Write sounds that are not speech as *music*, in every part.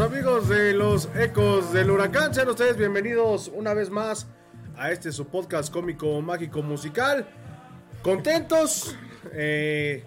Amigos de los ecos del huracán, sean ustedes bienvenidos una vez más a este su podcast cómico, mágico, musical. Contentos, eh,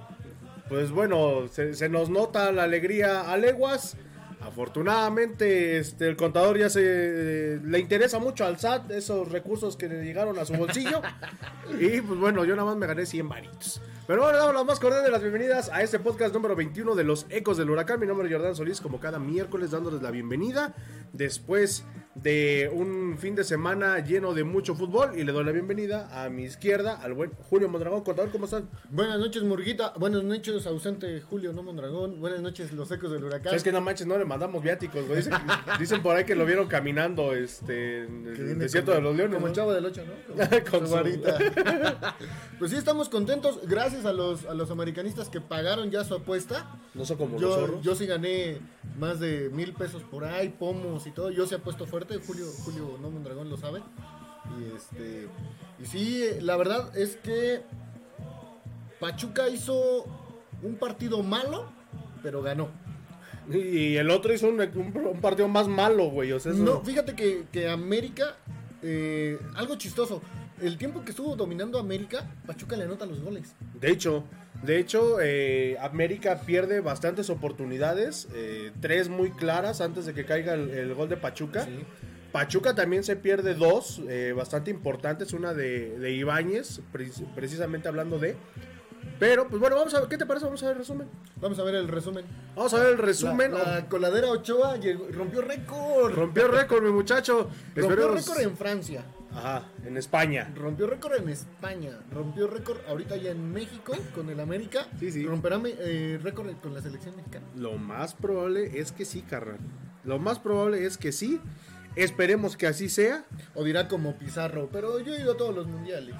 pues bueno, se, se nos nota la alegría a leguas. Afortunadamente, este, el contador ya se le interesa mucho al SAT esos recursos que le llegaron a su bolsillo. *laughs* y pues bueno, yo nada más me gané 100 varitos. Pero bueno, damos las más cordiales de las bienvenidas a este podcast número 21 de los Ecos del Huracán. Mi nombre es Jordán Solís, como cada miércoles, dándoles la bienvenida. Después de un fin de semana lleno de mucho fútbol, y le doy la bienvenida a mi izquierda al buen Julio Mondragón. Contador, ¿cómo están? Buenas noches, Murguita. Buenas noches, ausente Julio, no Mondragón. Buenas noches, los ecos del huracán. Es que no manches, no le mandamos viáticos, güey. Dicen, *laughs* dicen por ahí que lo vieron caminando este, en el desierto de los leones. Como ¿no? el chavo del 8, ¿no? *laughs* Con Con su varita. *laughs* pues sí, estamos contentos. Gracias a los, a los americanistas que pagaron ya su apuesta. No como los Yo, zorros. yo sí gané más de mil pesos por ahí, pomos y todo. Yo sí apuesto fuerte. Julio, Julio no Mondragón lo sabe. Y este. Y sí, la verdad es que Pachuca hizo un partido malo, pero ganó. Y el otro hizo un, un- un partido más malo, güey. O sea, eso- No, fíjate que, que América, eh, algo chistoso, el tiempo que estuvo dominando América, Pachuca le anota los goles. De hecho, de hecho, eh, América pierde bastantes oportunidades, eh, tres muy claras antes de que caiga el, el gol de Pachuca. Pachuca también se pierde dos eh, bastante importantes, una de, de Ibáñez, pre- precisamente hablando de. Pero, pues bueno, vamos a ver, ¿qué te parece? Vamos a ver el resumen. Vamos a ver el resumen. Vamos a ver el resumen. La, la coladera Ochoa rompió récord. Rompió récord, mi muchacho. Rompió récord en Francia. Ajá, en España. Rompió récord en España. Rompió récord ahorita ya en México con el América. Sí, sí. Romperá eh, récord con la selección mexicana. Lo más probable es que sí, carnal. Lo más probable es que sí. Esperemos que así sea. O dirá como Pizarro, pero yo he ido a todos los mundiales.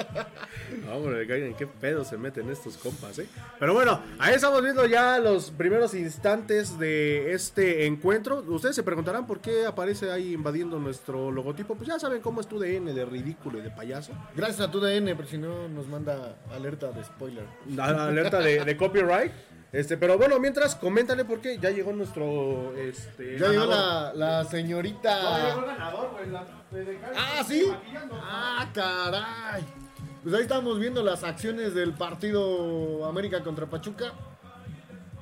*laughs* Hombre, en qué pedo se meten estos compas, ¿eh? Pero bueno, ahí estamos viendo ya los primeros instantes de este encuentro. Ustedes se preguntarán por qué aparece ahí invadiendo nuestro logotipo. Pues ya saben cómo es tu DN de ridículo y de payaso. Gracias a tu DN, pero si no nos manda alerta de spoiler. La alerta de, de copyright. Este, pero bueno, mientras, coméntale por qué ya llegó nuestro. Este, Ya llegó la, la No, ya llegó el señorita. ganador, güey, la- Ah, sí. maquillando. Ah, caray. Pues ahí estamos viendo las acciones del partido América contra Pachuca.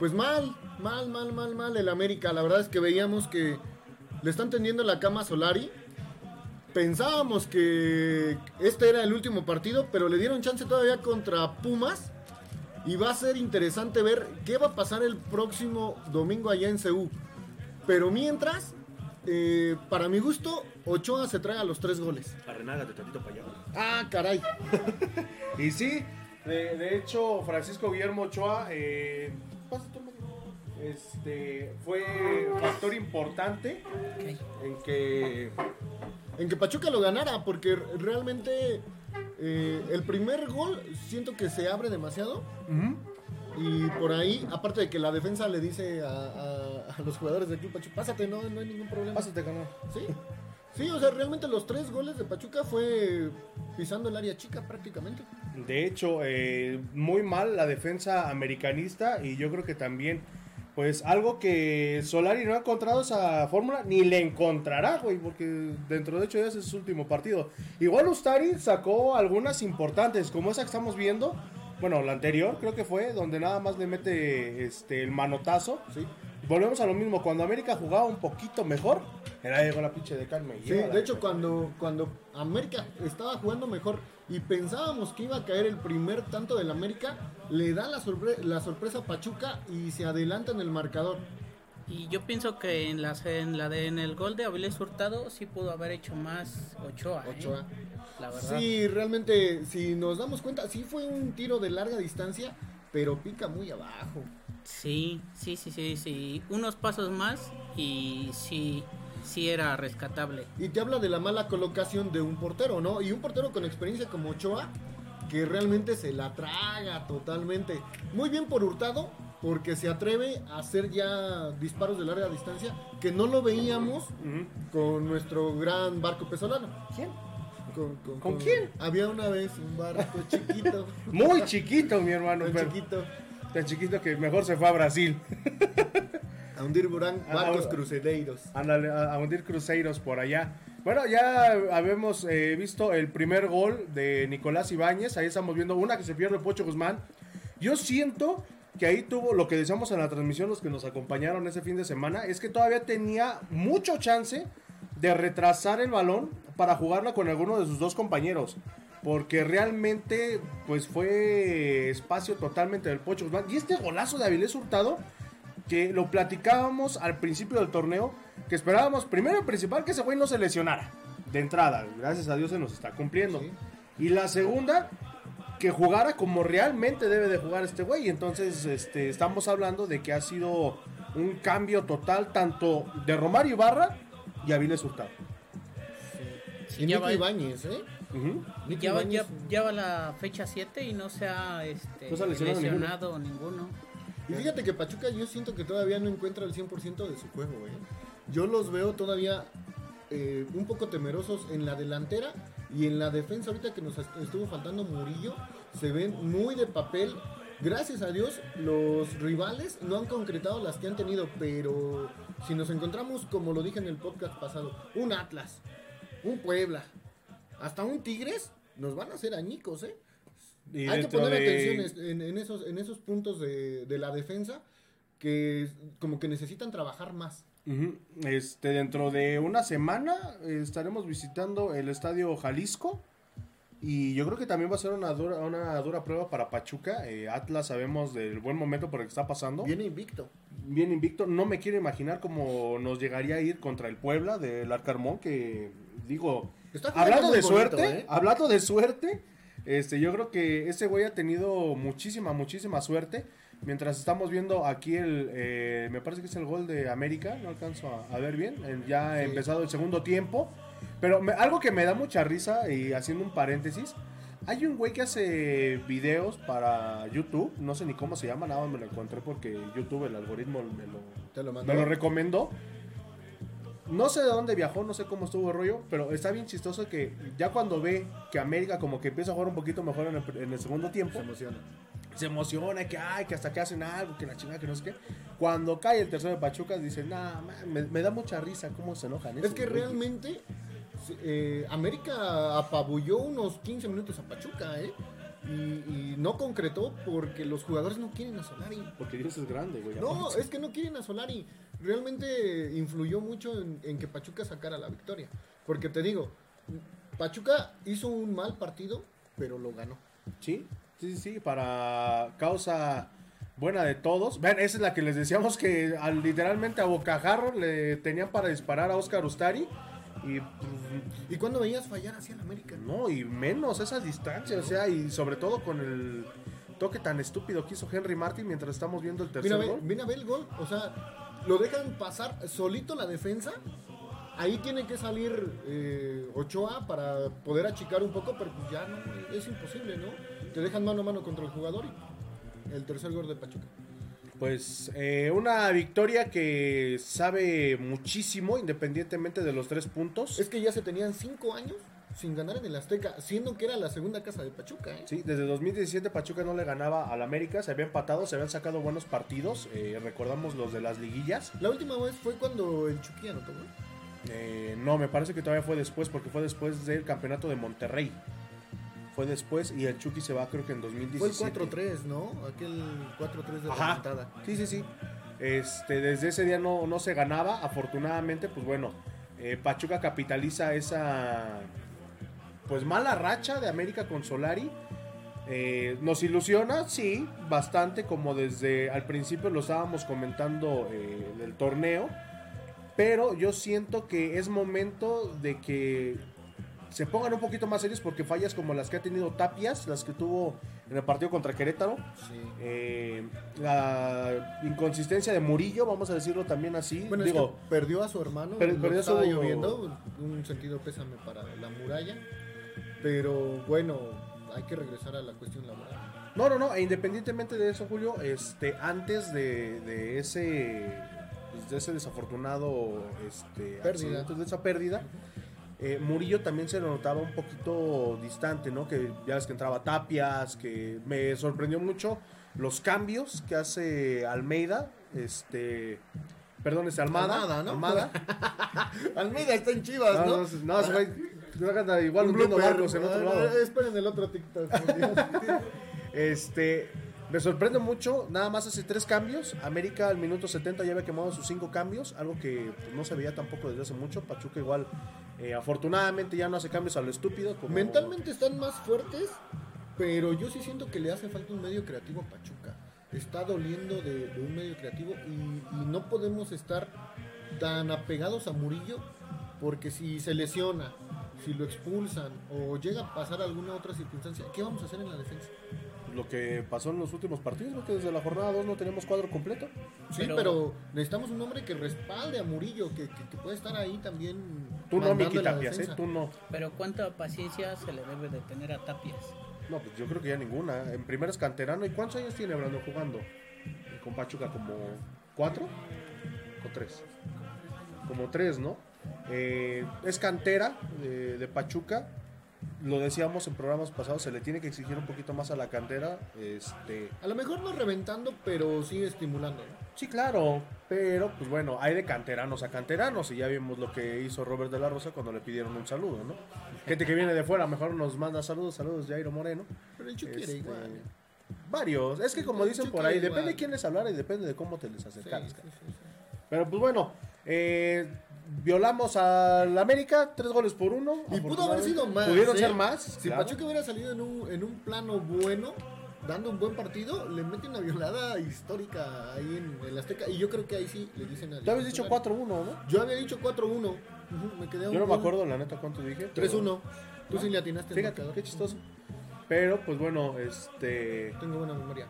Pues mal, mal, mal, mal, mal el América. La verdad es que veíamos que le están tendiendo la cama a Solari. Pensábamos que este era el último partido, pero le dieron chance todavía contra Pumas. Y va a ser interesante ver qué va a pasar el próximo domingo allá en Ceú. Pero mientras, eh, para mi gusto, Ochoa se trae a los tres goles. Arrenágate tantito para allá. Ah, caray. *laughs* Y sí, de, de hecho, Francisco Guillermo Ochoa eh, este, fue factor importante en que En que Pachuca lo ganara, porque realmente eh, el primer gol siento que se abre demasiado. Y por ahí, aparte de que la defensa le dice a, a- a los jugadores del Club Pachuca, pásate, no, no hay ningún problema. Pásate, canal. Sí, sí, o sea, realmente los tres goles de Pachuca fue pisando el área chica prácticamente. De hecho, eh, muy mal la defensa americanista y yo creo que también, pues algo que Solari no ha encontrado esa fórmula, ni le encontrará, güey, porque dentro de hecho ya ese es su último partido. Igual Ustari sacó algunas importantes, como esa que estamos viendo, bueno, la anterior creo que fue, donde nada más le mete este, el manotazo. Sí. Volvemos a lo mismo, cuando América jugaba un poquito mejor, era llegó la pinche de Carmen. Sí, de hecho cuando, cuando América estaba jugando mejor y pensábamos que iba a caer el primer tanto del América, le da la, sorpre- la sorpresa a Pachuca y se adelanta en el marcador. Y yo pienso que en la, en la de en el gol de Avilés Hurtado sí pudo haber hecho más Ochoa. ¿eh? Ochoa. La verdad. Sí, realmente, si nos damos cuenta, sí fue un tiro de larga distancia, pero pica muy abajo. Sí, sí, sí, sí, sí. Unos pasos más y sí, sí era rescatable. Y te habla de la mala colocación de un portero, ¿no? Y un portero con experiencia como Ochoa, que realmente se la traga totalmente. Muy bien por Hurtado, porque se atreve a hacer ya disparos de larga distancia, que no lo veíamos con nuestro gran barco pesolano. ¿Quién? ¿Con, con- ¿Con con- quién? Había una vez un barco *laughs* chiquito. Muy chiquito, mi hermano. muy pero- chiquito. Tan chiquito que mejor se fue a Brasil. *laughs* A hundir Burán, A- barcos crucereiros. Ándale, a, a hundir cruceros por allá. Bueno, ya habemos eh, visto el primer gol de Nicolás Ibáñez. Ahí estamos viendo una que se pierde Pocho Guzmán. Yo siento que ahí tuvo lo que decíamos en la transmisión, los que nos acompañaron ese fin de semana, es que todavía tenía mucho chance de retrasar el balón para jugarla con alguno de sus dos compañeros. Porque realmente, pues fue espacio totalmente del Pocho Guzmán. Y este golazo de Avilés Hurtado, que lo platicábamos al principio del torneo, que esperábamos primero y principal que ese güey no se lesionara de entrada. Gracias a Dios se nos está cumpliendo. Sí. Y la segunda, que jugara como realmente debe de jugar este güey. Entonces, este, estamos hablando de que ha sido un cambio total tanto de Romario Ibarra y Avilés Hurtado. Sí, Y ya Nico va- Ibáñez, ¿eh? Ujú. Nico Ya va, Ibáñez- ya, ya va la fecha 7 y no se ha este, No se ha lesionado lesionado ninguno. Y fíjate que Pachuca yo siento que todavía no encuentra el 100% de su juego, ¿eh? Yo los veo todavía eh, un poco temerosos en la delantera y en la defensa. Ahorita que nos est- estuvo faltando Murillo, se ven muy de papel. Gracias a Dios, los rivales no han concretado las que han tenido, pero si nos encontramos, como lo dije en el podcast pasado, un Atlas, un Puebla, hasta un Tigres, nos van a hacer añicos, ¿eh? Y Hay que poner de- atención es- en, en esos, en esos puntos de, de la defensa que como que necesitan trabajar más. Este, dentro de una semana eh, estaremos visitando el estadio Jalisco. Y yo creo que también va a ser una dura, una dura prueba para Pachuca. Eh, Atlas sabemos del buen momento por el que está pasando. Viene invicto. Bien invicto. No me quiero imaginar cómo nos llegaría a ir contra el Puebla del Arcarmón. Que digo, jugando hablando de bonito, suerte, ¿eh? hablando de suerte, este, yo creo que ese güey ha tenido muchísima, muchísima suerte. Mientras estamos viendo aquí el, eh, me parece que es el gol de América, no alcanzo a, a ver bien, eh, ya ha Sí. empezado el segundo tiempo. Pero me- algo que me da mucha risa, y haciendo un paréntesis, hay un güey que hace videos para YouTube, no sé ni cómo se llama, nada más me lo encontré porque YouTube, el algoritmo me lo, Te lo me lo recomendó. No sé de dónde viajó, no sé cómo estuvo el rollo, pero está bien chistoso que ya cuando ve que América como que empieza a jugar un poquito mejor en el, en el segundo tiempo, Se emociona. se emociona, que ay, que hasta que hacen algo, que la chingada, que no sé qué. Cuando cae el tercero de Pachuca, dice, nah, man, me, me da mucha risa cómo se enojan. Es que güeyes". realmente eh, América apabulló unos 15 minutos a Pachuca, ¿eh? Y, y no concretó porque los jugadores no quieren a Solari. Porque Dios es grande, güey. No, es que no quieren a Solari. Realmente influyó mucho en, en que Pachuca sacara la victoria. Porque te digo, Pachuca hizo un mal partido, pero lo ganó. Sí, sí, sí, para causa buena de todos. Vean, esa es la que les decíamos que al, literalmente a Bocajarro le tenían para disparar a Oscar Ustari. Y pues, ¿Y cuando veías fallar hacia el América? no, y menos esas distancias, o sea, y sobre todo con el toque tan estúpido que hizo Henry Martin mientras estamos viendo el tercer Mira, gol. mira, ve el gol. O sea, lo dejan pasar solito la defensa. Ahí tiene que salir eh, Ochoa para poder achicar un poco, pero pues ya no, es imposible, ¿no? Te dejan mano a mano contra el jugador y el tercer gol de Pachuca. Pues eh, una victoria que sabe muchísimo, independientemente de los tres puntos. Es que ya se tenían cinco años sin ganar en el Azteca, siendo que era la segunda casa de Pachuca, ¿eh? Sí, desde 2017 Pachuca no le ganaba al América, se había empatado, se habían sacado buenos partidos, eh, recordamos los de las liguillas. La última vez fue cuando el Chucky anotó gol. Eh, no, me parece que todavía fue después, porque fue después del campeonato de Monterrey. Fue después y el Chucky se va creo que en Fue 2017. el 4-3, ¿no? Aquel 4-3 de la Ajá. Sí, sí, sí. Este, desde ese día no, no se ganaba. Afortunadamente, pues bueno, eh, Pachuca capitaliza esa pues mala racha de América con Solari. Eh, nos ilusiona, sí, bastante, como desde al principio lo estábamos comentando eh, del torneo. Pero yo siento que es momento de que se pongan un poquito más serios porque fallas como las que ha tenido Tapias, las que tuvo en el partido contra Querétaro. Sí. Eh, la inconsistencia de Murillo, vamos a decirlo también así. Bueno, Digo, es que perdió a su hermano, Per- perdió a estaba su- lloviendo, un sentido pésame para la muralla, pero bueno, hay que regresar a la cuestión laboral. no, no, no, e independientemente de eso, Julio, este, antes de, de ese, pues, de ese desafortunado este, Pérdida. de esa pérdida, eh, Murillo también se lo notaba un poquito distante, ¿no? Que ya ves que entraba Tapias, que me sorprendió mucho los cambios que hace Almeida, este, Perdón, es Almada. Almada, ¿no? Almada. *laughs* Almeida está en Chivas, No, ¿no? no, no, igual Un blooper. barcos en otro Ah, lado. Esperen el otro TikTok. *laughs* Este, me sorprende mucho, nada más hace tres cambios. América al minuto 70 ya había quemado sus cinco cambios, algo que pues, no se veía tampoco desde hace mucho. Pachuca igual, eh, afortunadamente ya no hace cambios a lo estúpido. Como... Mentalmente están más fuertes, pero yo sí siento que le hace falta un medio creativo a Pachuca. Está doliendo de, de un medio creativo y, y no podemos estar tan apegados a Murillo porque si se lesiona, si lo expulsan o llega a pasar alguna otra circunstancia, ¿qué vamos a hacer en la defensa? Lo que pasó en los últimos partidos, porque desde la jornada 2 no tenemos cuadro completo. Sí, Pero- pero, necesitamos un hombre que respalde a Murillo, que, que, que pueda estar ahí también. Tú no, Miki Tapias, ¿eh? Tú no. Pero cuánta paciencia se le debe de tener a Tapias. No, pues yo creo que ya ninguna. En primera es canterano. ¿Y cuántos años tiene Brando jugando? Con Pachuca, como cuatro o tres. Como tres, ¿no? Eh, es cantera de, de Pachuca. Lo decíamos en programas pasados, se le tiene que exigir un poquito más a la cantera. Este, A lo mejor no reventando, pero sí estimulando. ¿no? sí, claro, pero pues bueno, hay de canteranos a canteranos y ya vimos lo que hizo Robert de la Rosa cuando le pidieron un saludo, ¿no? Gente que viene de fuera, mejor nos manda saludos, saludos Jairo Moreno. Pero el Chucky era Este, igual. Varios. Es que como dicen por ahí, depende de quién les hablara y depende de cómo te les Sí, acercaras. sí, cara. sí, sí. Pero pues bueno, eh, violamos al América, tres goles por uno. Y pudo haber sido más. Pudieron ¿eh? ser más. Si claro. Pachuca hubiera salido en un, en un plano bueno, dando un buen partido, le mete una violada histórica ahí en el Azteca. Y yo creo que ahí sí le dicen a Tú habías dicho 4-1, ¿no? Yo había dicho 4-1. Ujú, me quedé Yo no me gol. acuerdo la neta cuánto dije. pero- 3-1. Tú sí le atinaste el Fíjate, qué chistoso. Pero pues bueno, este. Tengo buena memoria.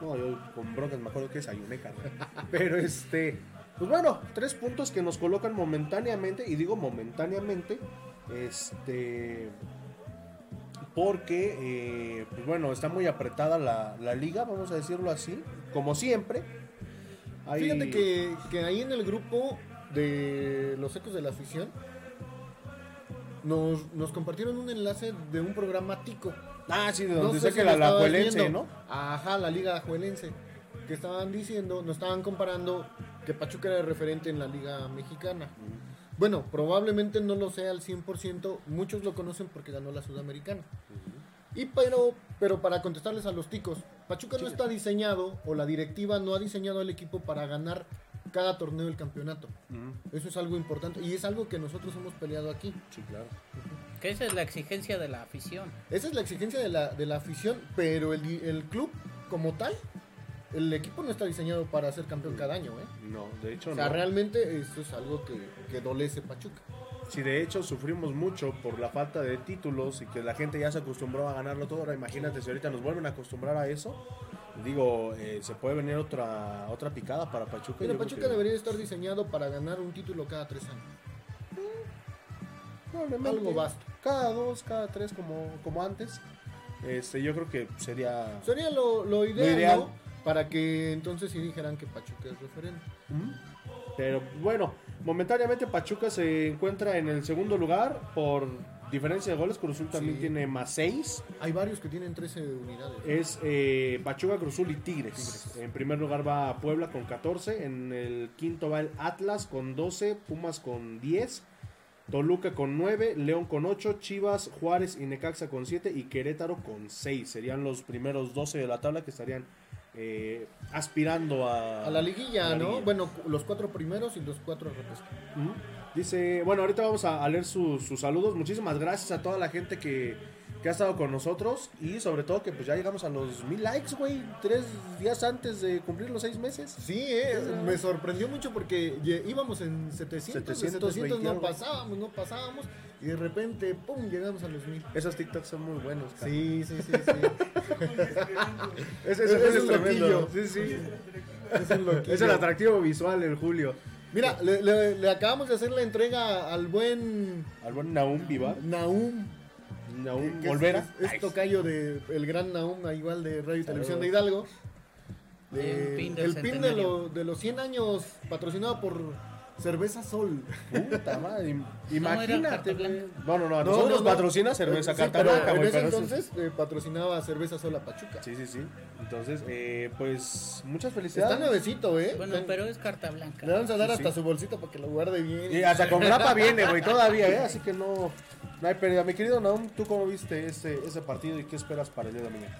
No, yo con broncas me acuerdo que desayuné, carnal. Pero este. Pues bueno, tres puntos que nos colocan momentáneamente, y digo momentáneamente, este. Porque, eh, pues bueno, está muy apretada la, la liga, vamos a decirlo así, como siempre. Hay- Fíjate que, que ahí en el grupo de los ecos de la afición nos, nos compartieron un enlace de un programa tico. Ah, sí, de No donde sé dice que la Alajuelense, viendo. ¿no? Ajá, la liga ajuelense. Que estaban diciendo, nos estaban comparando que Pachuca era referente en la liga mexicana. Bueno, probablemente no lo sea al 100%, muchos lo conocen porque ganó la Sudamericana. Y pero, pero para contestarles a los ticos, Pachuca no está diseñado, o la directiva no ha diseñado al equipo para ganar cada torneo del campeonato. Eso es algo importante y es algo que nosotros hemos peleado aquí. Sí, claro. Que esa es la exigencia de la afición. Esa es la exigencia de la, de la afición, pero el, el club como tal, el equipo no está diseñado para ser campeón cada año. ¿eh? No, de hecho O sea, no. realmente eso es algo que, que dolece Pachuca. Si de hecho sufrimos mucho por la falta de títulos y que la gente ya se acostumbró a ganarlo todo, ahora imagínate si ahorita nos vuelven a acostumbrar a eso, digo, eh, se puede venir otra otra picada para Pachuca. Creo Pachuca que debería estar diseñado para ganar un título cada tres años. probablemente algo basta. Cada dos, cada tres, como, como antes. Este, yo creo que sería... Sería lo, lo ideal, ideal. ¿no? Para que entonces sí dijeran que Pachuca es referente. Pero bueno, momentáneamente Pachuca se encuentra en el segundo lugar por diferencia de goles. Cruzul también Sí. tiene más seis. Hay varios que tienen 13 unidades. Es eh, Pachuca, Cruzul y Tigres. En primer lugar va Puebla con 14. En el quinto va el Atlas con 12. Pumas con 10. Toluca con 9. León con 8. Chivas, Juárez y Necaxa con 7. Y Querétaro con 6. Serían los primeros 12 de la tabla que estarían eh, aspirando a, A la liguilla, a la ¿no? liguilla. Bueno, los cuatro primeros y los cuatro. Ujú. Dice, bueno, ahorita vamos a, a leer sus saludos. Muchísimas gracias a toda la gente que, que ha estado con nosotros. Y sobre todo que pues ya llegamos a los mil likes, güey. Tres días antes de cumplir los seis meses. Sí, eh, me sorprendió mucho porque íbamos en 700, de 720 700 no pasábamos, no pasábamos y de repente, ¡pum!, llegamos a los mil. Esos TikToks son muy buenos. cara. Sí, sí, sí, sí. *laughs* Ese, Es- ese es es un tremendo. loquillo. Sí, sí. es, un loquillo. Es el atractivo visual, el Julio. Mira, le, le- le acabamos de hacer la entrega al buen Al buen Naum Viva. Naum. Naum que es- Olvera. Es, es tocayo de el gran Naum, igual de Radio y Televisión de Hidalgo. El Eh, pin del el pin de, lo- de los 100 años patrocinado por Cerveza Sol. Puta madre. *laughs* Imagínate. No, no, no. a No, Nosotros no, no. patrocina cerveza Sí, Carta Blanca, en ese entonces eh, patrocinaba Cerveza Sol a Pachuca. Sí, sí, sí. Entonces, eh, pues, muchas Está felicidades. nuevecito, ¿eh? Bueno, Ten- pero es carta blanca. Le vamos a dar Sí, hasta sí. su bolsita para que lo guarde bien. Y hasta con grapa viene, güey, todavía, ¿eh? Así que no, no hay pérdida. Mi querido Naum, ¿tú cómo viste ese, ese partido y qué esperas para el día de mañana?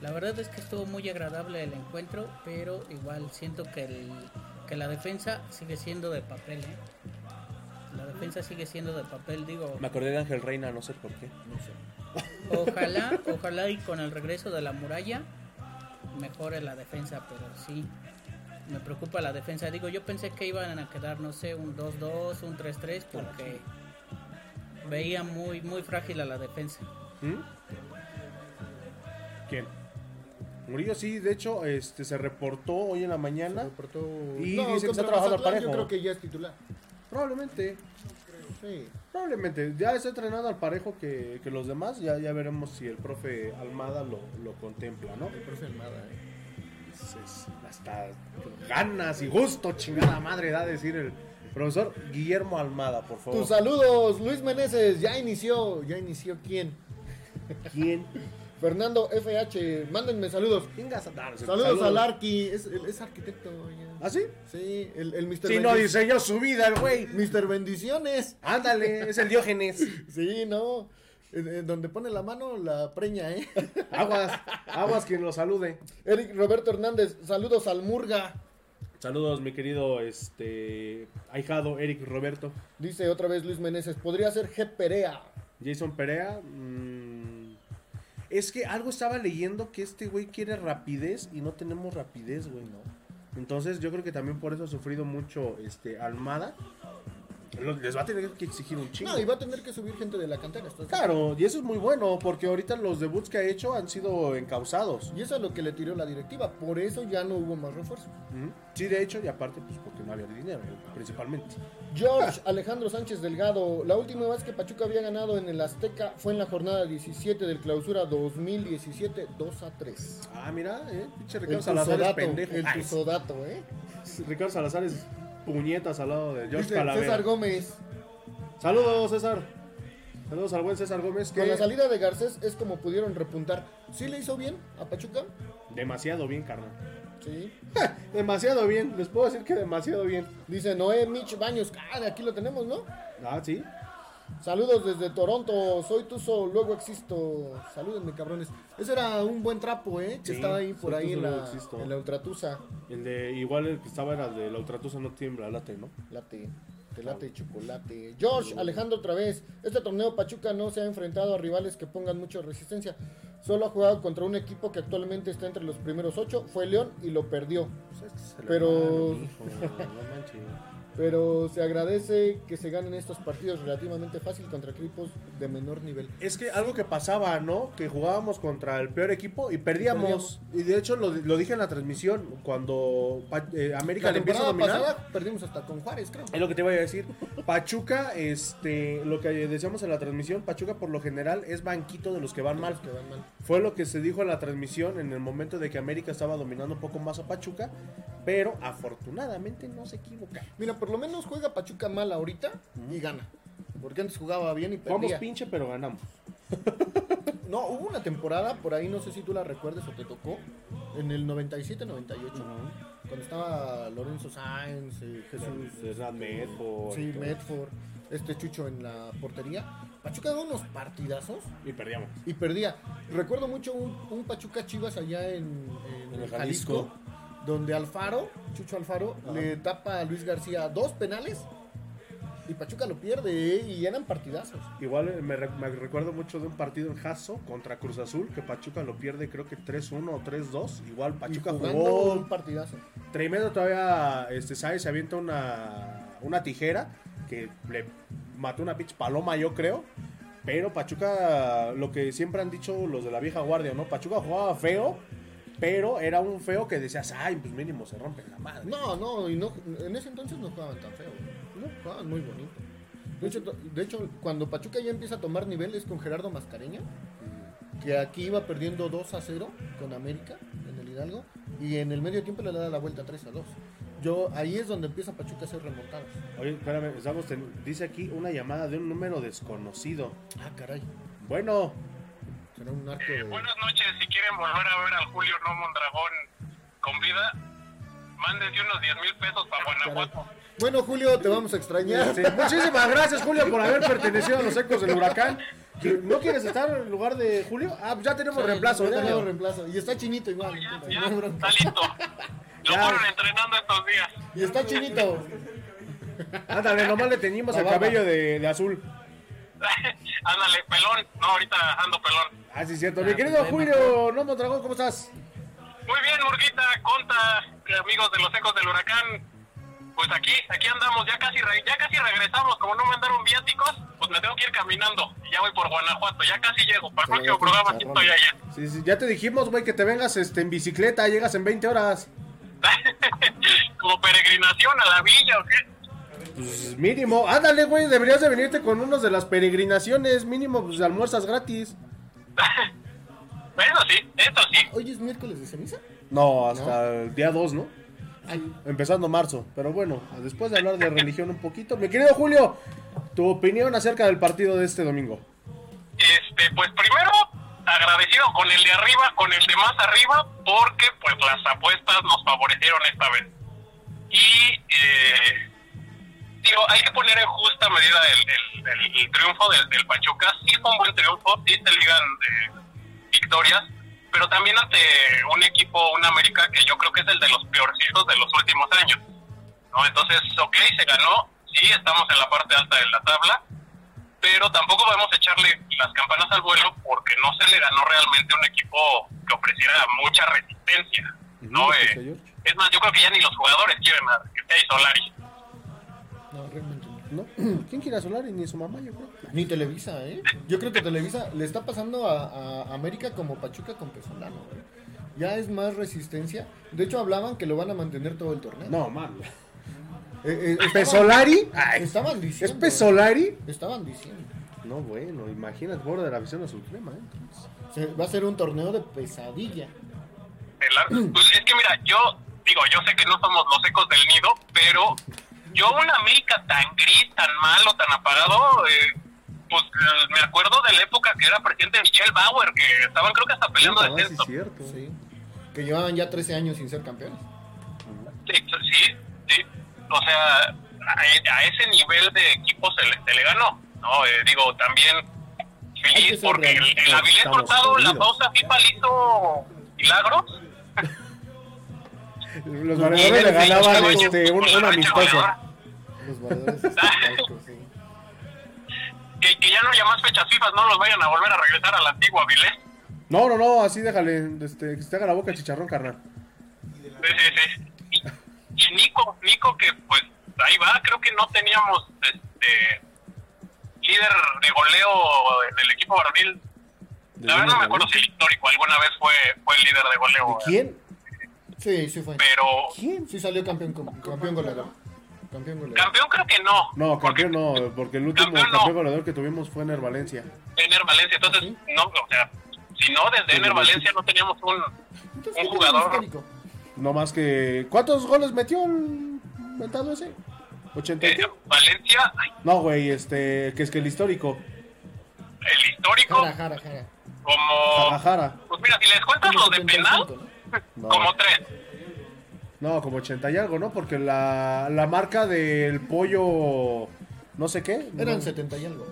La verdad es que estuvo muy agradable el encuentro, pero igual siento que, el, que la defensa sigue siendo de papel. ¿eh? La defensa sigue siendo de papel, digo. Me acordé de Ángel Reina, no sé por qué. Ojalá, ojalá y con el regreso de la muralla mejore la defensa, pero sí. Me preocupa la defensa. Digo, yo pensé que iban a quedar, no sé, un 2-2, un 3-3, porque veía muy, muy frágil a la defensa. ¿Mm? ¿Quién? Murillo sí, de hecho, este se reportó hoy en la Se mañana. reportó- Y No, dice que está trabajando al parejo. Yo creo que ya es titular. Probablemente, Sí. probablemente. Ya está entrenando al parejo que, que los demás. Ya, ya veremos si el profe Almada lo, lo contempla, ¿no? El profe Almada, ¿eh? Es- es- hasta ganas y gusto, chingada madre, da decir el profesor Guillermo Almada, por favor. Tus saludos, Luis Meneses, ya inició, ya inició quién? ¿Quién? Fernando FH, mándenme saludos. Darse. Saludos, al Arqui, es, es arquitecto. ya. ¿Ah, sí? Sí, el, el Mr. Sí, no diseñó su vida el güey. Mr. Bendiciones. Ándale, es el Diógenes. Sí, no. Donde pone la mano, la preña, ¿eh? Aguas, aguas quien lo salude. Eric Roberto Hernández, saludos al Murga. Saludos, mi querido este ahijado Eric Roberto. Dice otra vez Luis Meneses, podría ser G. Perea. Jason Perea. mm, es que algo estaba leyendo que este güey quiere rapidez y no tenemos rapidez, güey, ¿no? Entonces yo creo que también por eso ha sufrido mucho este Almada. Les va a tener que exigir un chingo. No, y va a tener que subir gente de la cantera. ¿estás de Claro, y eso es muy bueno, porque ahorita los debuts que ha hecho han sido encausados. Y eso es lo que le tiró la directiva. Por eso ya no hubo más refuerzos. Sí, de hecho, y aparte, pues porque no había dinero, principalmente. George Alejandro Sánchez Delgado. La última vez que Pachuca había ganado en el Azteca fue en la jornada 17 del clausura 2017, 2 a 3. Ah, mira, eh, pinche El Ricardo Salazar es pendejo. el tuzodato, ¿eh? *laughs* Ricardo Salazar es puñetas al lado de George Dice Calavera. César Gómez. Saludos, César. Saludos al buen César Gómez, que Con la salida de Garcés es como pudieron repuntar. ¿Sí le hizo bien a Pachuca? demasiado bien, carnal. Sí. Demasiado bien, les puedo decir que demasiado bien. Dice Noé Mitch Baños. Ah, de aquí lo tenemos, ¿no? Ah, sí. Saludos desde Toronto. Soy Tuzo, luego existo. Salúdenme, cabrones. Ese era un buen trapo, ¿eh? Que Sí, estaba ahí por ahí en la, en la Ultratusa. El de, igual el que estaba era de la ultratusa no tiembla, late, ¿no? Late, te late y chocolate. George, Alejandro otra vez. Este torneo Pachuca no se ha enfrentado a rivales que pongan mucha resistencia. Solo ha jugado contra un equipo que actualmente está entre los primeros ocho. Fue León y lo perdió. Pues este es el Pero- no manches. Pero se agradece que se ganen estos partidos relativamente fácil contra equipos de menor nivel. Es que algo que pasaba, ¿no? Que jugábamos contra el peor equipo y perdíamos. Y de hecho lo, lo dije en la transmisión, cuando eh, América le empieza a dominar. pasada perdimos hasta con Juárez, creo. Es lo que te iba a decir. Pachuca, este, lo que decíamos en la transmisión, Pachuca por lo general es banquito de los que van mal. Que van mal. Fue lo que se dijo en la transmisión en el momento de que América estaba dominando un poco más a Pachuca, pero afortunadamente no se equivoca. Mira, por lo menos juega Pachuca mal ahorita y gana. Porque antes jugaba bien y Vamos perdía. pinche, pero ganamos. *laughs* No, hubo una temporada, por ahí no sé si tú la recuerdes o te tocó, en el 97-98, cuando estaba Lorenzo Sáenz, eh, Jesús, Hernán Medford. sí, Medford, este Chucho en la portería. Pachuca daba unos partidazos Y perdíamos. y perdía. Recuerdo mucho un, un Pachuca Chivas allá en, en En el Jalisco, Jalisco. Donde Alfaro, Chucho Alfaro, Ajá. le tapa a Luis García dos penales y Pachuca lo pierde ¿eh? y eran partidazos. Igual eh, me, re- me recuerdo mucho de un partido en Jaso contra Cruz Azul, que Pachuca lo pierde creo que 3-1 o 3-2. Igual Pachuca jugó un partidazo. tremendo todavía, este, Sáez se avienta una, una tijera que le mató una pitch paloma yo creo. Pero Pachuca, lo que siempre han dicho los de la vieja guardia, ¿no? Pachuca jugaba feo, pero era un feo que decías, ay, pues mínimo se rompe la madre. No, no, y no, en ese entonces no jugaban tan feo. No, jugaban muy bonito. De hecho, to- de hecho, cuando Pachuca ya empieza a tomar niveles con Gerardo Mascareña, que aquí iba perdiendo 2 a 0 con América en el Hidalgo, y en el medio tiempo le da la vuelta 3 a 2. Yo, ahí es donde empieza Pachuca a hacer remontadas. Oye, espérame, estamos dice aquí una llamada de un número desconocido. Ah, caray. Bueno, Será un arco de... Buenas noches, si quieren volver a ver al Julio No Mondragón con vida, mándense unos 10 mil pesos para Guanajuato. Bueno, Julio, te vamos a extrañar. muchísimas gracias Julio por haber pertenecido a los ecos del huracán. ¿No quieres estar en lugar de Julio? Ah, pues ya tenemos reemplazo. Ya tenemos reemplazo. Y está chinito igual. No ya, está listo. Lo *laughs* fueron entrenando estos días. Y está chinito. Ándale, nomás le teñimos el cabello de, de azul. *laughs* Ándale, pelón. No, ahorita ando pelón. Ah, sí, es cierto. Mi Ah, querido pues, Julio No Mondragón, ¿cómo estás? Muy bien, Murguita, Conta, amigos de los ecos del huracán. Pues aquí, aquí andamos, ya casi, re- ya casi regresamos. Como no mandaron viáticos, pues me tengo que ir caminando. Y ya voy por Guanajuato, ya casi llego. Para el próximo programa aquí estás estoy allá. Sí, sí, ya te dijimos, güey, que te vengas este, en bicicleta, llegas en 20 horas. *laughs* Como peregrinación a la villa, ¿o qué? Pues mínimo, ándale, güey, deberías de venirte con unos de las peregrinaciones, mínimo, pues almuerzas gratis. *laughs* Eso sí, eso sí. Hoy es miércoles de ceniza. No, hasta el día 2, ¿no? Ay, Empezando marzo. Pero bueno, después de hablar de religión un poquito, mi querido Julio, tu opinión acerca del partido de este domingo. Este, pues primero, agradecido con el de arriba, con el de más arriba, porque pues las apuestas nos favorecieron esta vez. Y, eh, digo, hay que poner en justa medida el, el- triunfo del, del Pachuca. Sí fue un buen triunfo, sí se ligan eh, victorias, pero también ante un equipo, un América, que yo creo que es el de los peorcitos de los últimos años. ¿no? Entonces, ok, se ganó, sí, estamos en la parte alta de la tabla, pero tampoco podemos echarle las campanas al vuelo porque no se le ganó realmente un equipo que ofreciera mucha resistencia. ¿no? Eh, es más, yo creo que ya ni los jugadores quieren a que Solari. No, realmente no. ¿No? *clears throat* ¿Quién quiere a Solari? Ni su mamá, yo creo. Ni Televisa, ¿eh? Yo creo que Televisa le está pasando a, a América como Pachuca con Pesolano, ¿eh? Ya es más resistencia. De hecho, hablaban que lo van a mantener todo el torneo. No, man. Eh, eh, estaban- ¿Pesolari? Ay, Estaban ¿Es diciendo. Pesolari? Estaban diciendo. No, bueno, imagínate, borde de la visión suprema, ¿eh? Se- va a ser un torneo de pesadilla. Pues es que mira, yo digo, yo sé que no somos los ecos del nido, pero yo una América tan gris, tan malo, tan apagado, eh, pues eh, me acuerdo de la época que era presidente Michelle Bauer, que estaban creo que hasta peleando Ah, sí, cierto. Sí. Que llevaban ya 13 años sin ser campeones. Sí, sí, sí. O sea, a, a ese nivel de equipo se le, se le ganó. No, Eh, digo, también feliz porque el, el Avilés Hurtado, la pausa FIFA le hizo milagros. *laughs* Los valedores le ganaban este, *laughs* un, goleador, un pinche amistoso. goleador. Los valedores estatales, sí. Que, que ya no haya más fechas FIFA, no los vayan a volver a regresar a la antigua Avilés. No, no, no, así déjale, este, que se te haga la boca el chicharrón, carnal. Sí, sí, sí. Y, y Nico, Nico que pues ahí va, creo que no teníamos este líder de goleo en el equipo varonil. La verdad no me acuerdo si el histórico alguna vez fue, fue el líder de goleo. ¿De quién? Sí, sí fue. Pero ¿Quién? Sí salió campeón, campeón goleador. Campeón goleador. campeón creo que no. No, porque campeón no, porque el último Campeón no. goleador que tuvimos fue Ener Valencia. Ener Valencia, entonces ¿Sí? no, o sea, si no, desde Ener Valencia no teníamos un, Entonces, un ¿qué jugador. No más que. ¿Cuántos goles metió el mentado ese? ¿80 y eh? Valencia, ay, No, güey, este, que es que el histórico. el histórico, Jara, jara, jara. como... Jara, Jara. Pues mira, si les cuentas los de penal, 75, ¿no? No. como tres. No, como 80 y algo, ¿no? Porque la, la marca del pollo. No sé qué. Eran no, 70 y algo.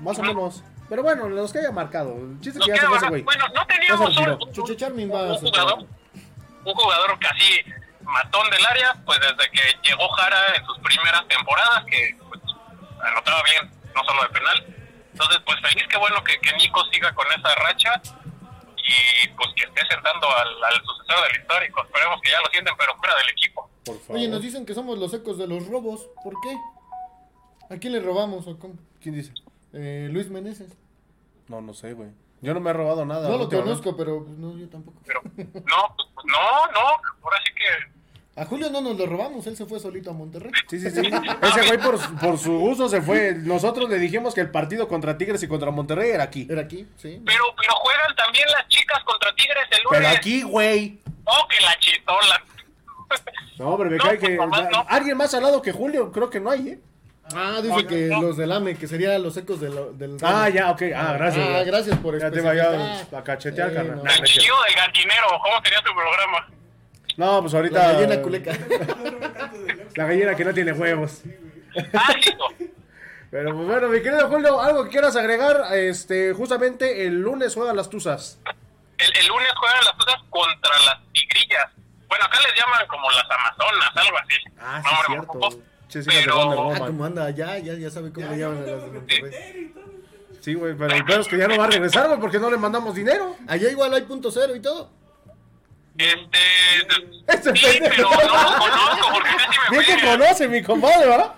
Más o menos. Pero bueno, los que haya marcado. El chiste Nos que ya se fue bueno, no teníamos un, un- va a un jugador, un jugador casi matón del área, pues desde que llegó Jara en sus primeras temporadas, que pues, anotaba bien, no solo de penal. Entonces, pues feliz, que bueno que, que Nico siga con esa racha y pues que esté sentando al, al sucesor del histórico. Esperemos que ya lo sienten, pero fuera del equipo. Por favor. Oye, nos dicen que somos los ecos de los robos. ¿Por qué? ¿A quién le robamos o cómo? ¿Quién dice? Eh, Luis Meneses. No, no sé, güey. Yo no me he robado nada. No lo conozco, pero pues, no, yo tampoco. Pero no, pues, no, no, ahora sí que A Julio no nos lo robamos, él se fue solito a Monterrey. Sí, sí, sí. Ese güey por, su- por su uso se fue. Nosotros le dijimos que el partido contra Tigres y contra Monterrey era aquí. Era aquí, sí. Pero, pero juegan también las chicas contra Tigres el lunes. Pero aquí, güey. Oh, que la chitola. No, hombre, me No, cae pues, que. nomás no. Alguien más al lado que Julio, creo que no hay, ¿eh? Ah, dice que los del AME, que serían los ecos del... del Ah, ya, ok. Ah, gracias. Ah, gracias por Ya te vaya a cachetear, Sí, carnal. no. No, no, cierto. Tranquilo del gallinero, ¿cómo sería tu programa? No, pues La ahorita. gallina culeca. *laughs* La gallina que no tiene huevos. Ah, listo. Pero pues bueno, mi querido Julio, algo que quieras agregar, este, justamente el lunes juegan las Tuzas. El, el lunes juegan las cosas contra las tigrillas. Bueno, acá les llaman como las amazonas, algo así. Ah, No, sí, hombre, cierto. poco. Che, sí, Pero- Ah, Woman. como anda, ya, ya, ya sabe cómo le llaman a las de. Sí, güey, pero el peor es que ya no va a regresar, güey, porque no le mandamos dinero. Allá igual hay punto cero y todo. Este. Sí, pendejo. pero no los conozco porque casi me Bien que conoce mi compadre, ¿verdad?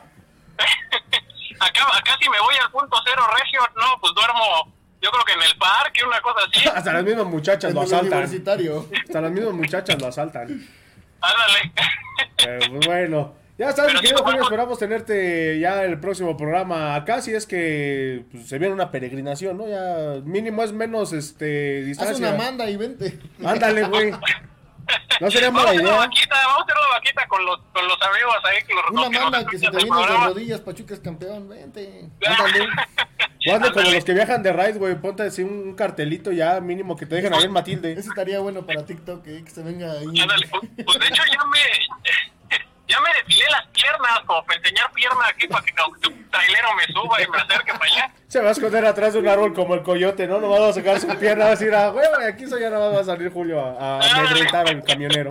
*laughs* acá, acá si me voy al punto cero regio, no, pues duermo. Yo creo que en el parque, una cosa así. *laughs* Hasta las mismas muchachas En lo asaltan. universitario. Hasta las mismas muchachas lo asaltan. Ándale. Pues, bueno. Ya sabes, querido Julio, esperamos tenerte ya el próximo programa acá, si es que pues, se viene una peregrinación, ¿no? Ya mínimo es menos este Haz distancia. una manda y vente. Ándale, güey. No sería mala idea. vaquita, vamos a hacer una vaquita con los, con los amigos ahí. Que los, Una que manda que se te del vienes de rodillas, Pachuca es campeón, vente. *laughs* Ándale. Hazle como los que viajan de ride, güey. Ponte así un cartelito ya mínimo que te dejen ahí en Matilde. Ese estaría bueno para TikTok, eh, que se venga ahí. Ándale, pues, pues de hecho ya me ya me depilé las piernas como para enseñar pierna aquí para que un trailero me suba y me acerque para allá. Se va a esconder atrás de un árbol como el coyote, ¿no? No va a sacar su pierna, va a decir, ah, güey, aquí soy ya nada más va a salir Julio a, a amedrentar al camionero.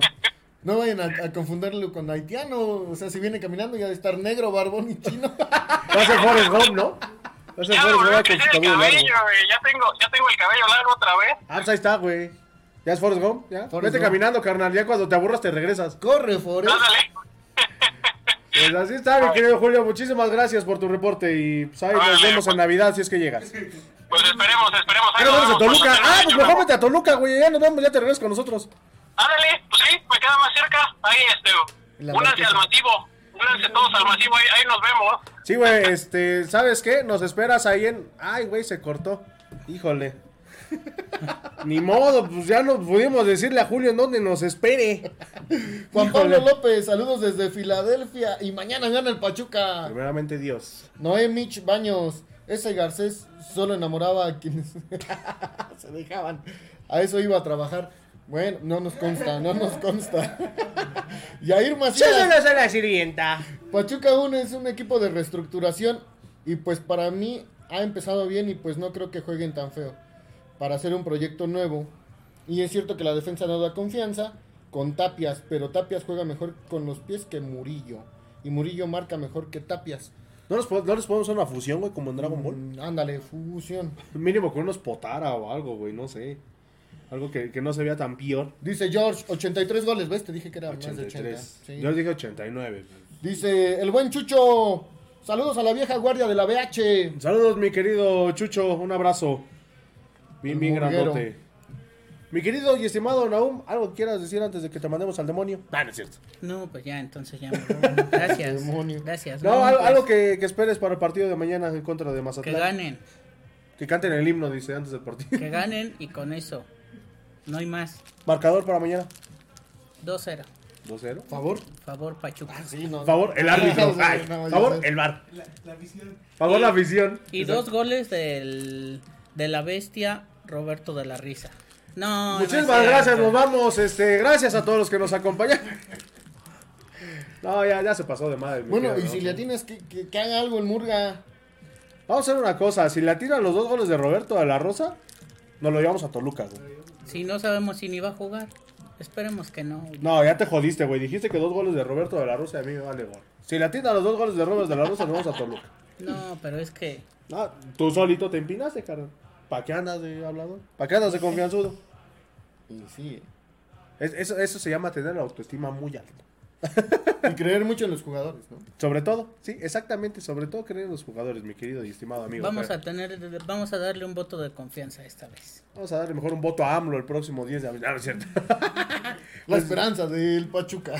No vayan a, a confundirlo con haitiano. O sea, si viene caminando ya de estar negro, barbón y chino. Va a ser Forrest Gump, ¿no? Va a ser Forrest Gump con su crecer el cabello cabello, largo. güey, ya tengo, ya tengo el cabello largo otra vez. Ah, pues ahí está, güey. ¿Ya es Forrest Gump? ¿Ya? Forrest Vete Gump. caminando, carnal. Ya cuando te aburras te regresas. Corre, Forest. Ándale. Pues así está, mi querido Julio. Muchísimas gracias por tu reporte. Y pues ahí nos Órale, vemos en pues. Navidad si es que llegas. Pues esperemos, esperemos. Ya Ahí nos vemos en vamos, Toluca. a Ah, pues un mejor vete a Toluca, güey. Ya nos vemos, ya te regresas con nosotros. Ándale, pues sí, me queda más cerca. Ahí, este, únanse al masivo. Únanse todos al masivo, ahí, ahí nos vemos. Sí, güey, este, ¿sabes qué? Nos esperas ahí en. Ay, güey, se cortó. Híjole. Ni modo, pues ya no pudimos decirle a Julio en dónde nos espere. *laughs* Juan Pablo. López, saludos desde Filadelfia. Y mañana gana el Pachuca. Primeramente Dios. Noé Mitch Baños. Ese Garcés solo enamoraba a quienes *laughs* se dejaban. A eso iba a trabajar. Bueno, no nos consta, no nos consta. *laughs* Yair Macías. soy la sirvienta. Pachuca 1 es un equipo de reestructuración y pues para mí ha empezado bien y pues no creo que jueguen tan feo para hacer un proyecto nuevo. Y es cierto que la defensa no da confianza con Tapias, pero Tapias juega mejor con los pies que Murillo. Y Murillo marca mejor que Tapias. ¿No, po- no les podemos hacer una fusión, güey, como en Dragon Ball? Mm, ándale, fusión. *laughs* Mínimo con unos potara o algo, güey, no sé. Algo que, que no se vea tan peor. Dice George, 83 goles, ¿ves? Te dije que era más de 80. 83. Sí. Yo dije 89. Dice el buen Chucho, saludos a la vieja guardia de la BH. Saludos, mi querido Chucho. Un abrazo. Bien, bien grandote. Mi querido y estimado Naum, ¿algo que quieras decir antes de que te mandemos al demonio? Ah, no es cierto. No, pues ya, entonces ya me voy. Gracias. Demonio. Gracias. No, algo, pues, algo que, que esperes para el partido de mañana en contra de Que Mazatlán. ganen, Que canten el himno, dice, antes del partido. que ganen y con eso. No hay más. Marcador para mañana. 2-0. 2-0. Favor. Favor, Pachuca. Sí, no. Favor, el árbitro. Ay, favor, el bar. Favor, la afición. Y dos goles del, de la bestia Roberto de la Risa. No, no Muchísimas cierto. gracias, nos vamos. Este, gracias a todos los que nos acompañan. No, ya, ya se pasó de madre. Bueno, y ¿no? si le tienes que, que, que haga algo el Murga. Vamos a hacer una cosa. Si le atiran los dos goles de Roberto de la Rosa, nos lo llevamos a Toluca, güey. Si no sabemos si ni va a jugar, esperemos que no. No, ya te jodiste, güey. Dijiste que dos goles de Roberto de la Rosa y a mí me vale gol. Si le atiran los dos goles de Roberto de la Rosa, nos vamos a Toluca. No, pero es que Ah, tú solito te empinaste, carnal. ¿Para qué andas de hablador? ¿Para qué andas de confianzudo? Y sí. Es- eso, eso se llama tener la autoestima muy alta. *laughs* Y creer mucho en los jugadores, ¿no? Sobre todo, sí, exactamente, sobre todo creer en los jugadores, mi querido y estimado amigo. vamos Fer. a tener, vamos a darle un voto de confianza esta vez. Vamos a darle mejor un voto a AMLO el próximo 10 de abril. Ah, no es cierto. *laughs* La esperanza del Pachuca.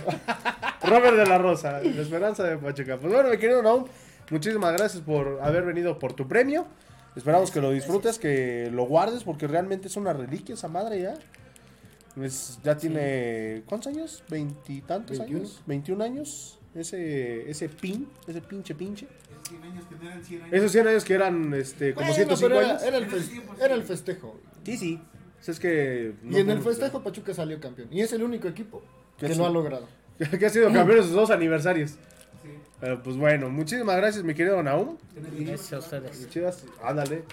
*laughs* Robert de la Rosa, la esperanza de Pachuca. Pues bueno, mi querido Naum, muchísimas gracias por haber venido por tu premio. Esperamos que lo disfrutes, que lo guardes, porque realmente es una reliquia esa madre ya. Es- ya tiene. ¿Cuántos años? ¿Veintitantos 21. años? ¿21 años? Ese, ese pin, ese pinche pinche. Esos 100 años que no eran 100 años. Esos 100 años que eran este, como Bueno, 105 pero era, años. era el era el festejo. Sí, sí. Es que. Y en el festejo Pachuca salió campeón. Y es el único equipo que sí. lo ha logrado. *laughs* que ha sido campeón en sus dos aniversarios. Pero, pues bueno, muchísimas gracias, mi querido Naum. Gracias a ustedes. Chivas, ándale.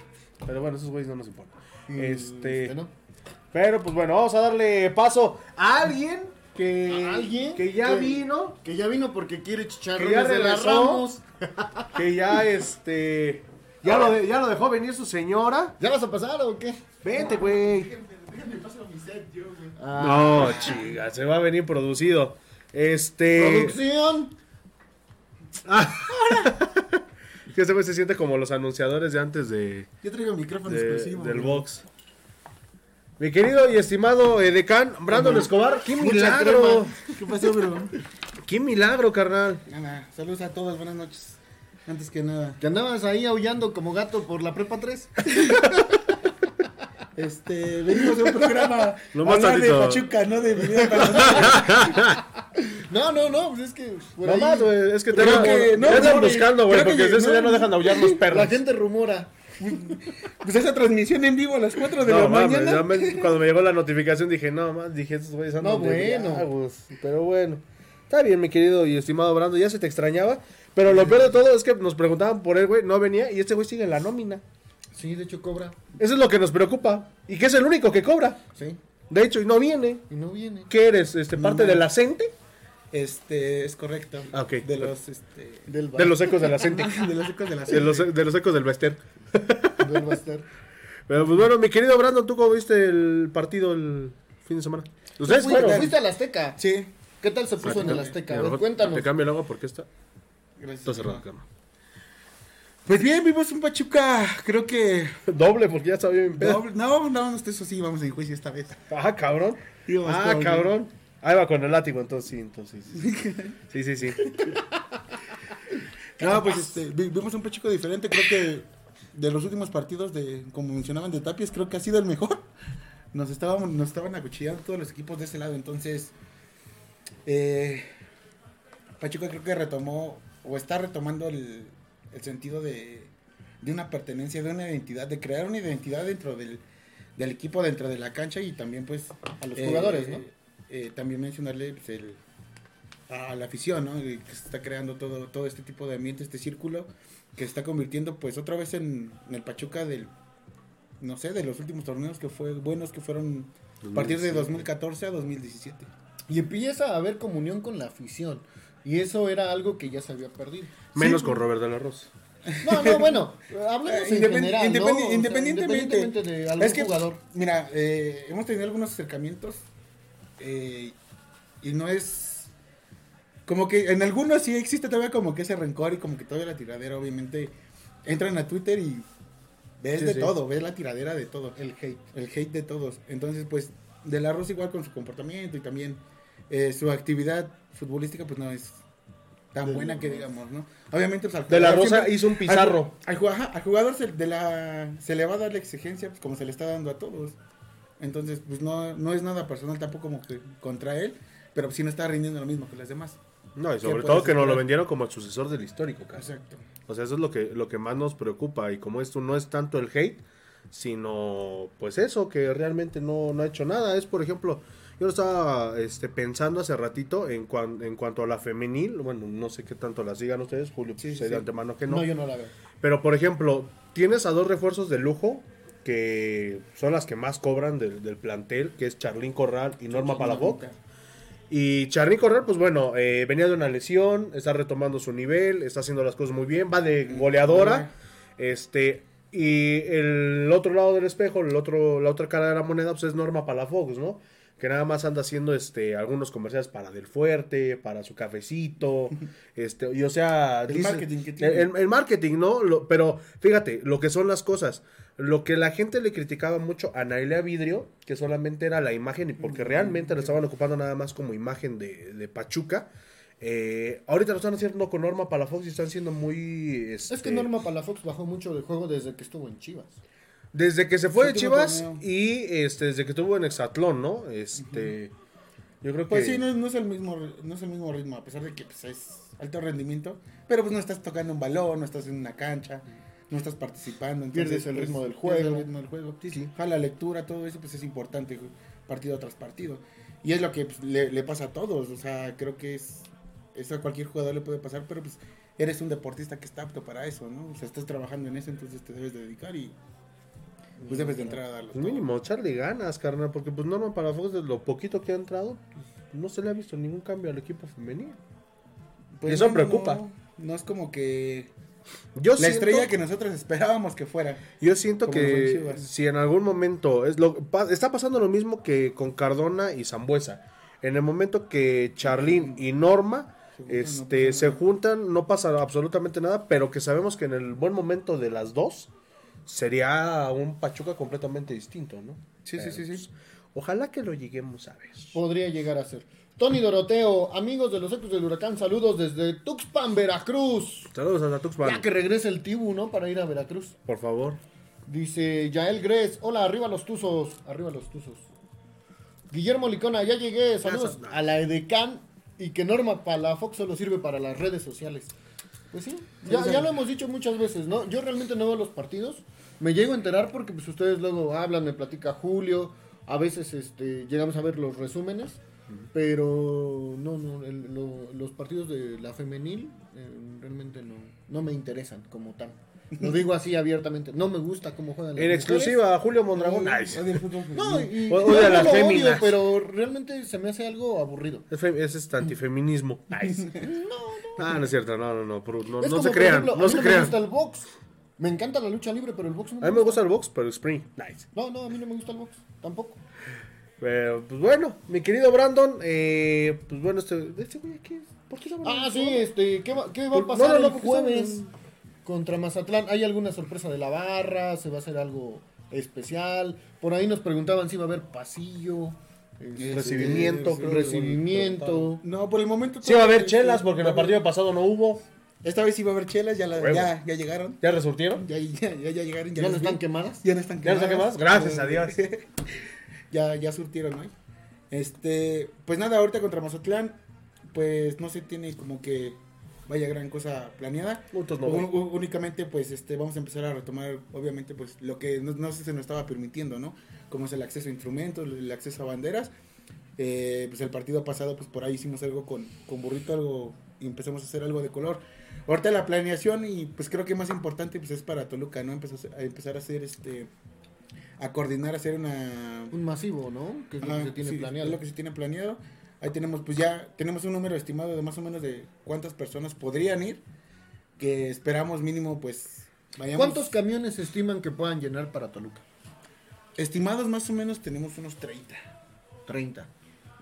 Pero bueno, esos güeyes no nos importan. Este. Este, ¿no? Pero pues bueno, vamos a darle paso a alguien que. ¿A alguien? Que ya Que- vino. Que ya vino porque quiere Que ya chicharrones de la regresó. Ramos. Que ya este. Ya lo, de- ya lo dejó venir su señora. ¿Ya vas a pasar o qué? Vente, güey. Ah, No, chica, se va a venir producido. Este. Producción. *laughs* Que ese güey se siente como los anunciadores de antes de, Yo traigo micrófono de- exclusivo. del box. Mi querido y estimado edecán Brandon Escobar, qué Mucha milagro. ¿Qué pasó, bro? Qué milagro, carnal. Nada, saludos a todos, buenas noches. Antes que nada, Que andabas ahí aullando como gato por la prepa 3. *laughs* este, venimos de un programa Lo más de. Pachuca, no de. *laughs* No, no, no, pues es que. No ahí más, güey. Es que te Creo que- no, andan no, buscando, güey. Porque de eso no. ya no dejan de aullar los perros. La gente rumora. Pues esa transmisión en vivo a las 4 de No, la mames, mañana. me- cuando me llegó la notificación dije, no, más, dije, estos güeyes andan No, bueno. bravos". Pero bueno, está bien, mi querido y estimado Brando, ya se te extrañaba. Pero lo peor de todo es que nos preguntaban por él, güey, no venía y este güey sigue en la nómina. Sí, de hecho cobra. Eso es lo que nos preocupa. Y que es el único que cobra. Sí. De hecho, y no viene. Y no viene. ¿Qué eres? Este, No ¿Parte mames. de la CENTE? Este, es correcto. Ah, ok. De los, este, Del De los ecos de la de los ecos de la de, los, de los ecos del Bester. del Baster. Pero pues bueno, mi querido Brandon, ¿tú cómo viste el partido el fin de semana? ¿Ustedes Fuiste, fueron? fuiste al Azteca. Sí, ¿Qué tal se puso en el Azteca? A ver, Mejor cuéntanos. Te cambio el agua porque está, gracias. está cerrada, cama. Pues bien, vimos un Pachuca, creo que... Doble, porque ya estaba bien pedo. doble- No, no, no, eso sí, vamos en juicio esta vez. Ah, cabrón. Ah, cabrón. Ahí va con el látigo, entonces sí, entonces sí. Sí, *laughs* sí, sí. No, pues este, vi- vimos un Pachuca diferente, creo que de los últimos partidos de, como mencionaban, de Tapias, creo que ha sido el mejor. Nos estábamos, nos estaban acuchillando todos los equipos de ese lado, entonces eh, Pachuca creo que retomó o está retomando el, el sentido de, de una pertenencia, de una identidad, de crear una identidad dentro del, del equipo, dentro de la cancha y también pues A los jugadores, ¿no? Eh, también mencionarle pues, el, a la afición, ¿no? Que se está creando todo, todo este tipo de ambiente, este círculo, que se está convirtiendo pues otra vez en, en el Pachuca del, no sé, de los últimos torneos que fue buenos, que fueron a partir de 2014 a 2017. Y empieza a haber comunión con la afición. Y eso era algo que ya se había perdido. Menos con Robert de la Rosa. No, no, bueno, hablemos en Independ- general, ¿no? independi- O sea, independientemente, independientemente de algún es que, jugador. Mira, eh, hemos tenido algunos acercamientos eh, y no es como que en algunos sí existe todavía como que ese rencor y como que todavía la tiradera, obviamente entran a Twitter y ves Sí, de sí. todo, ves la tiradera de todo, el hate, el hate de todos. Entonces, pues, de la Rosa igual con su comportamiento y también eh, su actividad futbolística, pues no es tan buena que digamos, ¿no? Obviamente, pues, al De la Rosa siempre- hizo un pizarro. al, al al jugador se, de la, se le va a dar la exigencia pues, como se le está dando a todos. Entonces, pues no, no es nada personal tampoco como que contra él, pero sí no está rindiendo lo mismo que las demás. No, y sobre todo que nos lo vendieron como el sucesor del histórico, casi. Exacto. O sea, eso es lo que, lo que más nos preocupa. Y como esto no es tanto el hate, sino pues eso, que realmente no, no ha hecho nada. Es, por ejemplo, yo lo estaba este, pensando hace ratito en, cuan- en cuanto a la femenil. Bueno, no sé qué tanto la sigan ustedes, Julio, Sí, sé sí. de antemano que No. no. yo no la veo. Pero, por ejemplo, tienes a dos refuerzos de lujo que son las que más cobran del, del plantel, que es Charlín Corral y Norma Palafox. Y Charly Corral, pues bueno, eh, venía de una lesión, está retomando su nivel, está haciendo las cosas muy bien, va de goleadora. Este, y el otro lado del espejo, el otro, la otra cara de la moneda, pues es Norma Palafox, ¿no? Que nada más anda haciendo este algunos comerciales para Del Fuerte, para su cafecito, *laughs* este, y o sea, El marketing que tiene. el- el marketing, ¿no? Lo- pero fíjate, lo que son las cosas. Lo que la gente le criticaba mucho a Nailea Vidrio, que solamente era la imagen, y porque realmente lo estaban ocupando nada más como imagen de, de Pachuca. eh, ahorita lo están haciendo con Norma Palafox y están siendo muy. Es este, que Norma Palafox bajó mucho de juego desde que estuvo en Chivas. Desde que se fue de Chivas y este, desde que estuvo en Exatlón, ¿no? Este. Yo creo que. Pues sí, no, no es el mismo, no es el mismo ritmo, a pesar de que pues, es alto rendimiento, pero pues no estás tocando un balón, no estás en una cancha, no estás participando. entonces, Pierdes el pues, ritmo del pierdes juego. el ritmo del juego. Sí, sí. La lectura, todo eso, pues es importante, partido tras partido. Y es lo que pues, le, le pasa a todos, o sea, creo que es, eso a cualquier jugador le puede pasar, pero pues eres un deportista que está apto para eso, ¿no? O sea, estás trabajando en eso, entonces te debes de dedicar y pues debes de entrar a darlo. Pues mínimo, echarle ganas, carnal, porque pues Norman Palafox, de lo poquito que ha entrado, pues, no se le ha visto ningún cambio al equipo femenino. Pues Y eso no, no, preocupa. No, no es como que Yo la siento, estrella que nosotros esperábamos que fuera. yo siento que si en algún momento es lo pa- está pasando lo mismo que con Cardona y Zambuesa. En el momento que Charlín y Norma Se juntan, no este, pasa se juntan, no pasa absolutamente nada, pero que sabemos que en el buen momento de las dos sería un Pachuca completamente distinto, ¿no? Sí, sí, sí, sí. pues, ojalá que lo lleguemos a ver. Podría llegar a ser. Tony Doroteo, amigos de los Ecos del Huracán, saludos desde Tuxpan, Veracruz. Saludos a Tuxpan, Ya que regrese el Tibu, ¿no? Para ir a Veracruz. por favor. Dice Yael Gres, hola, arriba los tuzos, arriba los tuzos. Guillermo Licona, ya llegué, saludos a la Edecán y que Norma Palafox solo sirve para las redes sociales. Pues sí, ya, ya lo hemos dicho muchas veces, ¿no? Yo realmente no veo los partidos, me llego a enterar porque pues ustedes luego hablan, me platica Julio, a veces este llegamos a ver los resúmenes, pero no, no, el- lo- los partidos de la femenil eh, realmente no, no me interesan como tal. Lo digo así abiertamente, no me gusta cómo juegan las En mujeres. exclusiva, Julio Mondragón. No, Nice. El No, y, O- no las lo odio, féminas. pero realmente se me hace algo aburrido. Es, es este antifeminismo. Nice. *laughs* Ah, no es cierto, no, no, no, no, es no como, se crean, ejemplo, a no mí se no me crean. gusta el box. Me encanta la lucha libre, pero el box no A mí me gusta el box, pero Spring, nice. No, no, a mí no me gusta el box, tampoco. Pero, pues bueno, mi querido Brandon, eh, pues bueno, este, este güey aquí, ¿por qué no Ah, sí, este, ¿qué va, qué va Por- a pasar no, no, no, el jueves contra Mazatlán? ¿Hay alguna sorpresa de la barra? ¿Se va a hacer algo especial? Por ahí nos preguntaban si va a haber pasillo, este, Recibimiento, recibimiento. No, por el momento. Sí va a haber chelas, porque en el partido pasado no hubo. Esta vez sí va a haber chelas, ya, la- ya, ya llegaron. ¿Ya resurtieron? Ya, ya, ya, ya llegaron. ¿Ya no están vi. quemadas? Ya no están ¿Ya no están quemadas? Gracias a Dios. *laughs* ya, ya surtieron, ¿no? Este, pues nada, ahorita contra Mazatlán, pues no se tiene como que vaya gran cosa planeada. Putos no, únicamente, pues, este, vamos a empezar a retomar, obviamente, pues, lo que no, no se nos estaba permitiendo, ¿no? Como es el acceso a instrumentos, el acceso a banderas. Eh, pues el partido pasado, pues, por ahí hicimos algo con, con Burrito, algo, y empezamos a hacer algo de color. Ahorita la planeación, y pues creo que más importante, pues, es para Toluca, ¿no? Empezar a empezar a hacer, este, a coordinar, a hacer una, Un masivo, ¿no? Que es lo que se tiene sí, planeado. Es lo que se tiene planeado. Ahí tenemos, pues ya tenemos un número estimado de más o menos de cuántas personas podrían ir. Que esperamos mínimo, pues vayamos. ¿Cuántos camiones estiman que puedan llenar para Toluca? Estimados más o menos tenemos unos 30. 30.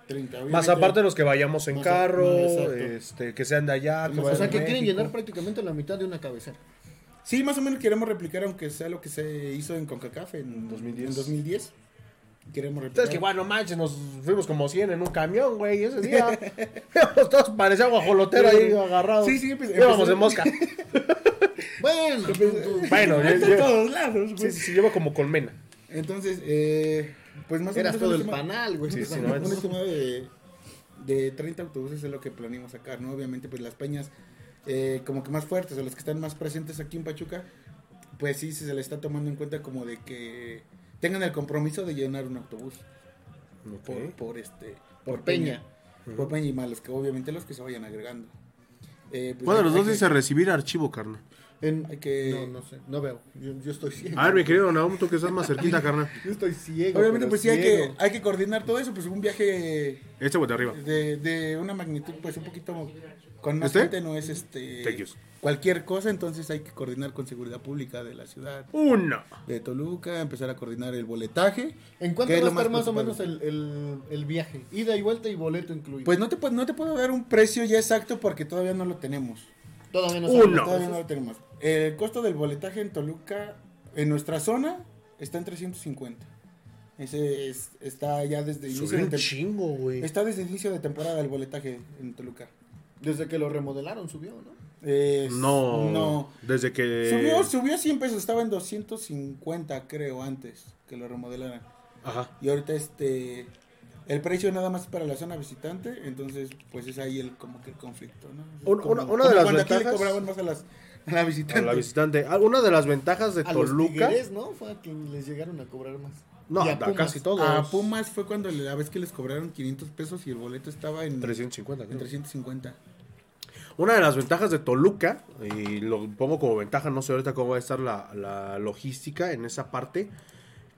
30 Más aparte de los que vayamos en a- carro, este, que sean de allá, que O sea que quieren llenar prácticamente la mitad de una cabecera. Sí, más o menos queremos replicar, aunque sea lo que se hizo en CONCACAF en 2010. En 2010. Queremos replicar. Entonces que bueno, manches, nos fuimos como 100 en un camión, güey, ese día. *laughs* Todos parecía guajolotero ahí agarrado. Sí, sí, pues, Íbamos de mosca. *laughs* Bueno, bueno, *laughs* yo, de yo- todos lados, güey. sí, sí, llevo como colmena. Entonces, eh, pues más o eras menos todo un el estima- panal, güey. Sí, sí, un no, es- estimado de, de 30 autobuses es lo que planeamos sacar, ¿no? Obviamente, pues las peñas eh, como que más fuertes o las que están más presentes aquí en Pachuca, pues sí se les está tomando en cuenta como de que tengan el compromiso de llenar un autobús por, por este Por Peña. Por Peña y más los que obviamente los que se vayan agregando. Eh, pues, ¿Cuál de los dos que- dice recibir archivo, carnal? En- Hay que- No, no sé, no veo. Yo, yo estoy ciego. A ver, mi querido Naum, tú que estás más cerquita, *laughs* carnal. Yo estoy ciego. Obviamente, pues sí hay que, hay que coordinar todo eso, pues un viaje Este de arriba. de, de una magnitud pues un poquito con más ¿Este? gente no es este Thank yous. cualquier cosa entonces hay que coordinar con seguridad pública de la ciudad Uno. de Toluca empezar a coordinar el boletaje ¿En cuánto va a estar más o menos el, el, el viaje? Ida y vuelta y boleto incluido. pues no te puedo- no te puedo dar un precio ya exacto porque todavía no lo tenemos todavía no Uno. sabemos. todavía no lo tenemos el costo del boletaje en Toluca en nuestra zona está en 350 ese es- está ya desde inicio Subió de un tem- chingo, güey. está desde inicio de temporada el boletaje en Toluca Desde que lo remodelaron subió, ¿no? Es- No, No. desde que... Subió, subió 100 pesos, estaba en 250 creo antes que lo remodelaran. Ajá. Y ahorita este el precio nada más para la zona visitante, entonces pues es ahí el como que el conflicto, ¿no? Un- Como- una- una como de las cuando aquí le ventajas- cobraban más a las a la A visitante. la visitante. Ah, Una de las ventajas de A los Toluca... Tigres, ¿no? Fue a quien les llegaron a cobrar más. No, a Pumas. casi todos. A Pumas fue cuando la vez que les cobraron 500 pesos y el boleto estaba en 350. en creo. 350. Una de las ventajas de Toluca, y lo pongo como ventaja, no sé ahorita cómo va a estar la, la logística en esa parte,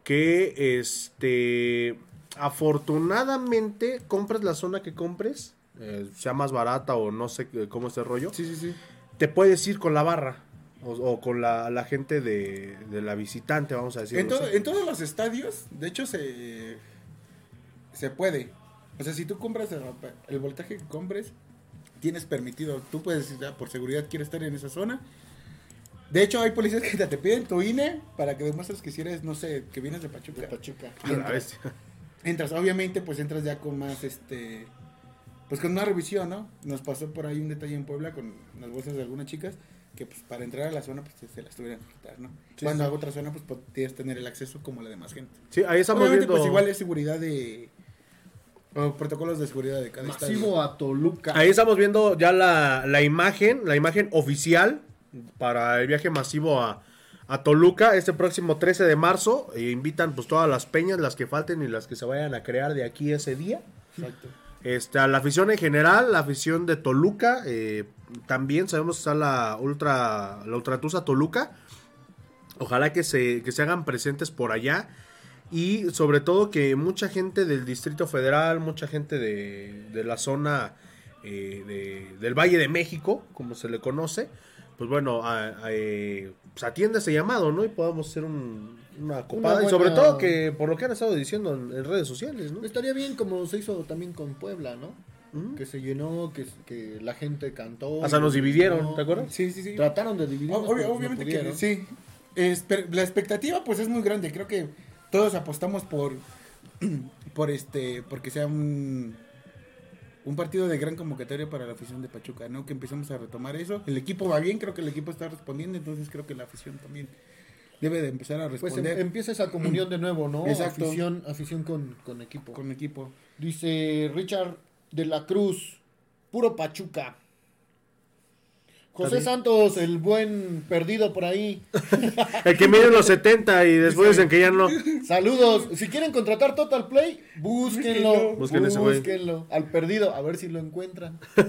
que este afortunadamente compres la zona que compres, eh, sea más barata o no sé eh, cómo es el rollo, Sí, sí, sí. te puedes ir con la barra o, o con la, la gente de, de la visitante, vamos a decir. En, todo- en todos los estadios, de hecho, se, se puede. O sea, si tú compras el, el voltaje que compres, tienes permitido. Tú puedes, ya, por seguridad, quieres estar en esa zona. De hecho, hay policías que te piden tu INE para que demuestres que si eres, no sé, que vienes de Pachuca. De Pachuca. A la bestia. Entras, obviamente, pues entras ya con más, este, pues con una revisión, ¿no? Nos pasó por ahí un detalle en Puebla con las bolsas de algunas chicas que pues para entrar a la zona pues se las tuvieran que quitar, ¿no? Cuando a otra zona pues podías tener el acceso como la demás gente. Sí, ahí estamos Obviamente viendo. pues igual es seguridad de o protocolos de seguridad de cada estadio. Masivo a Toluca. Ahí estamos viendo ya la, la imagen, la imagen oficial para el viaje masivo a, a Toluca este próximo 13 de marzo. E invitan pues todas las peñas, las que falten y las que se vayan a crear de aquí ese día. Exacto. Este, a la afición en general, la afición de Toluca, eh, también sabemos que está la Ultra, la Ultratusa Toluca. Ojalá que se, que se hagan presentes por allá. Y sobre todo que mucha gente del Distrito Federal, mucha gente de, de la zona eh, de- del Valle de México, como se le conoce, pues bueno, a- a, eh, pues atiende ese llamado, ¿no? Y podamos hacer un- una copada. Y sobre todo que por lo que han estado diciendo en, en redes sociales, ¿no? Estaría bien como se hizo también con Puebla, ¿no? Que se llenó, que, que la gente cantó. Hasta nos dividieron, no. ¿te acuerdas? Sí, sí, sí. Trataron de Ob- no obviamente que sí. Es- pero la expectativa pues es muy grande. Creo que todos apostamos por *clears throat* por este porque sea un un partido de gran convocatoria para la afición de Pachuca, ¿no? Que empecemos a retomar eso. El equipo va bien, creo que el equipo está respondiendo, entonces creo que la afición también debe de empezar a Pues responder em- empieza esa comunión de nuevo, ¿no? Exacto. Afición, afición con, con equipo. con equipo. Dice Richard de la Cruz, puro Pachuca. José Santos, el buen perdido por ahí. *laughs* El que mide los 70 y después dicen que ya no. Saludos. Si quieren contratar Total Play, búsquenlo. Busquen. Búsquenlo. Al perdido, a ver si lo encuentran. *laughs*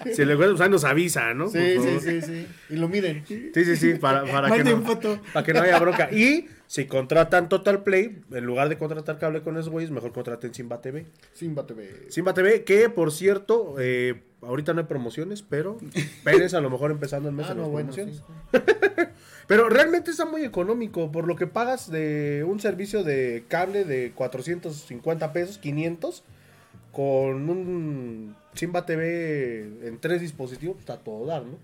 Si le encuentran, pues ahí nos avisa, ¿no? Sí, sí, sí, sí. Y lo miren. Sí, sí, sí, para, para, que, no, foto. para que no haya bronca. Y si contratan Total Play, en lugar de contratar cable con esos güeyes, mejor contraten Simba TV. Simba TV. Simba TV, que por cierto, eh, ahorita no hay promociones, pero *laughs* Pérez a lo mejor empezando el mes Ah, en no, las bueno, promociones. sí. *laughs* Pero realmente está muy económico, por lo que pagas de un servicio de cable de 450 pesos, 500, con un Simba TV en tres dispositivos, está a todo dar, ¿no?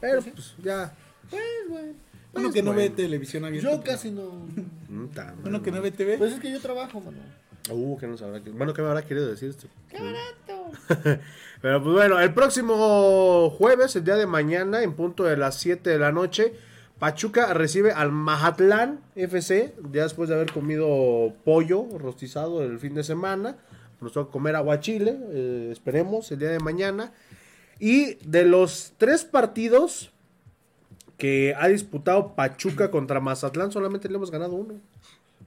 Pero pues ya... Pues, bueno. Uno que no bueno. ve televisión abierta. Yo casi no. *laughs* mm, Uno madre. que no ve TV. Pues es que yo trabajo, mano. Uh, que no sabrá que... Bueno, ¿qué me habrá querido decir esto? *laughs* Pero pues bueno, el próximo jueves, el día de mañana, en punto de las 7 de la noche, Pachuca recibe al Mazatlán FC, ya después de haber comido pollo rostizado el fin de semana. Nos toca comer aguachile, eh, esperemos, el día de mañana. Y de los tres partidos que ha disputado Pachuca contra Mazatlán, solamente le hemos ganado uno.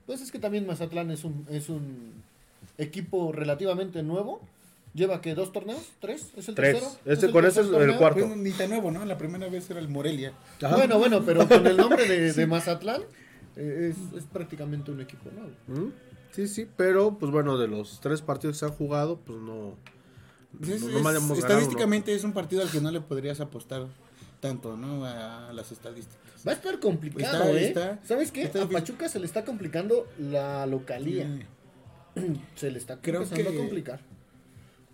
Pues es que también Mazatlán es un, es un equipo relativamente nuevo. Lleva que dos torneos, tres, es el Tres. tercero. Este- el con ese es el cuarto. Pues, ni tan nuevo, ¿no? La primera vez era el Morelia. Ajá. Bueno, bueno, pero con el nombre de, de Mazatlán eh, es, es prácticamente un equipo nuevo. ¿Mm? Sí, sí, pero pues bueno, de los tres partidos que se han jugado, pues no. Es- no- es- no ganado, estadísticamente es un partido al que no le podrías apostar tanto, ¿no? A las estadísticas. Va a estar complicado, Está- ¿eh? está- ¿Sabes qué? está a. Pachuca se le está complicando la localía. Se le está Creo empezando que- a complicar.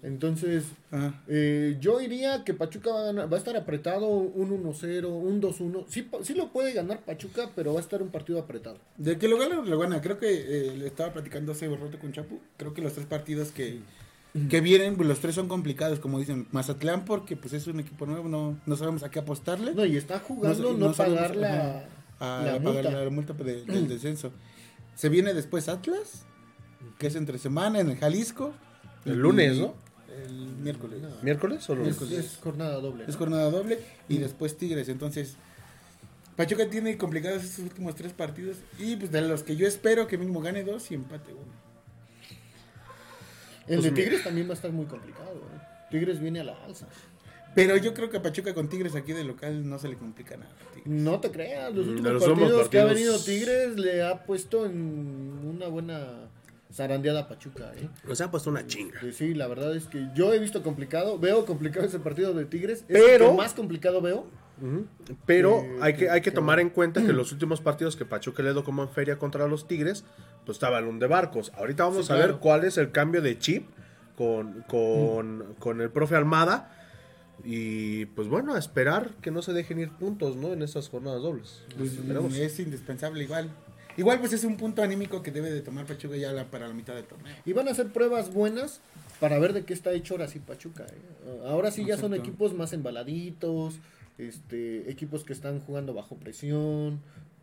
Entonces, Ajá. eh, yo diría que Pachuca va a, ganar- va a estar apretado un 1-0, un 2-1. Sí, sí lo puede ganar Pachuca, pero va a estar un partido apretado. De que lo gana, lo gana. Creo que eh, le estaba platicando hace rato con Chapu. Creo que los tres partidos que, Que vienen, pues los tres son complicados, como dicen. Mazatlán, porque pues es un equipo nuevo, no, no sabemos a qué apostarle. No, y está jugando no, no sabemos, pagar la, ajá, a la pagar multa. la multa de- del descenso. Se viene después Atlas, que es entre semana en el Jalisco. El lunes, ¿no? El miércoles. ¿Miércoles o lunes? Es, es jornada doble. Es ¿no? jornada doble y después Tigres. Entonces, Pachuca tiene complicados estos últimos tres partidos. Y pues de los que yo espero que mínimo gane dos y empate uno. El Pues de mira. Tigres también va a estar muy complicado. ¿eh? Tigres viene a la alza. Pero yo creo que a Pachuca con Tigres aquí de local no se le complica nada. No te creas, los Mm, últimos los últimos partidos, que ha partidos. venido Tigres le ha puesto en una buena zarandeada a Pachuca. ¿eh? O sea, ha puesto una chinga. Sí, la verdad es que yo he visto complicado, veo complicado ese partido de Tigres. Es Pero- el que más complicado veo. Pero Eh, hay que, hay que que- tomar en cuenta que los últimos partidos que Pachuca le dio como en feria contra los Tigres, pues estaba el un de barcos. Ahorita vamos Sí, a ver claro. cuál es el cambio de chip con, con, con el profe Almada. Y pues bueno, a esperar que no se dejen ir puntos, ¿no? En estas jornadas dobles. Pues, es indispensable igual. Igual pues es un punto anímico que debe de tomar Pachuca ya la- para la mitad del torneo. Y van a hacer pruebas buenas para ver de qué está hecho ahora sí Pachuca. ¿eh? Ahora sí ya son equipos más embaladitos, este, equipos que están jugando bajo presión.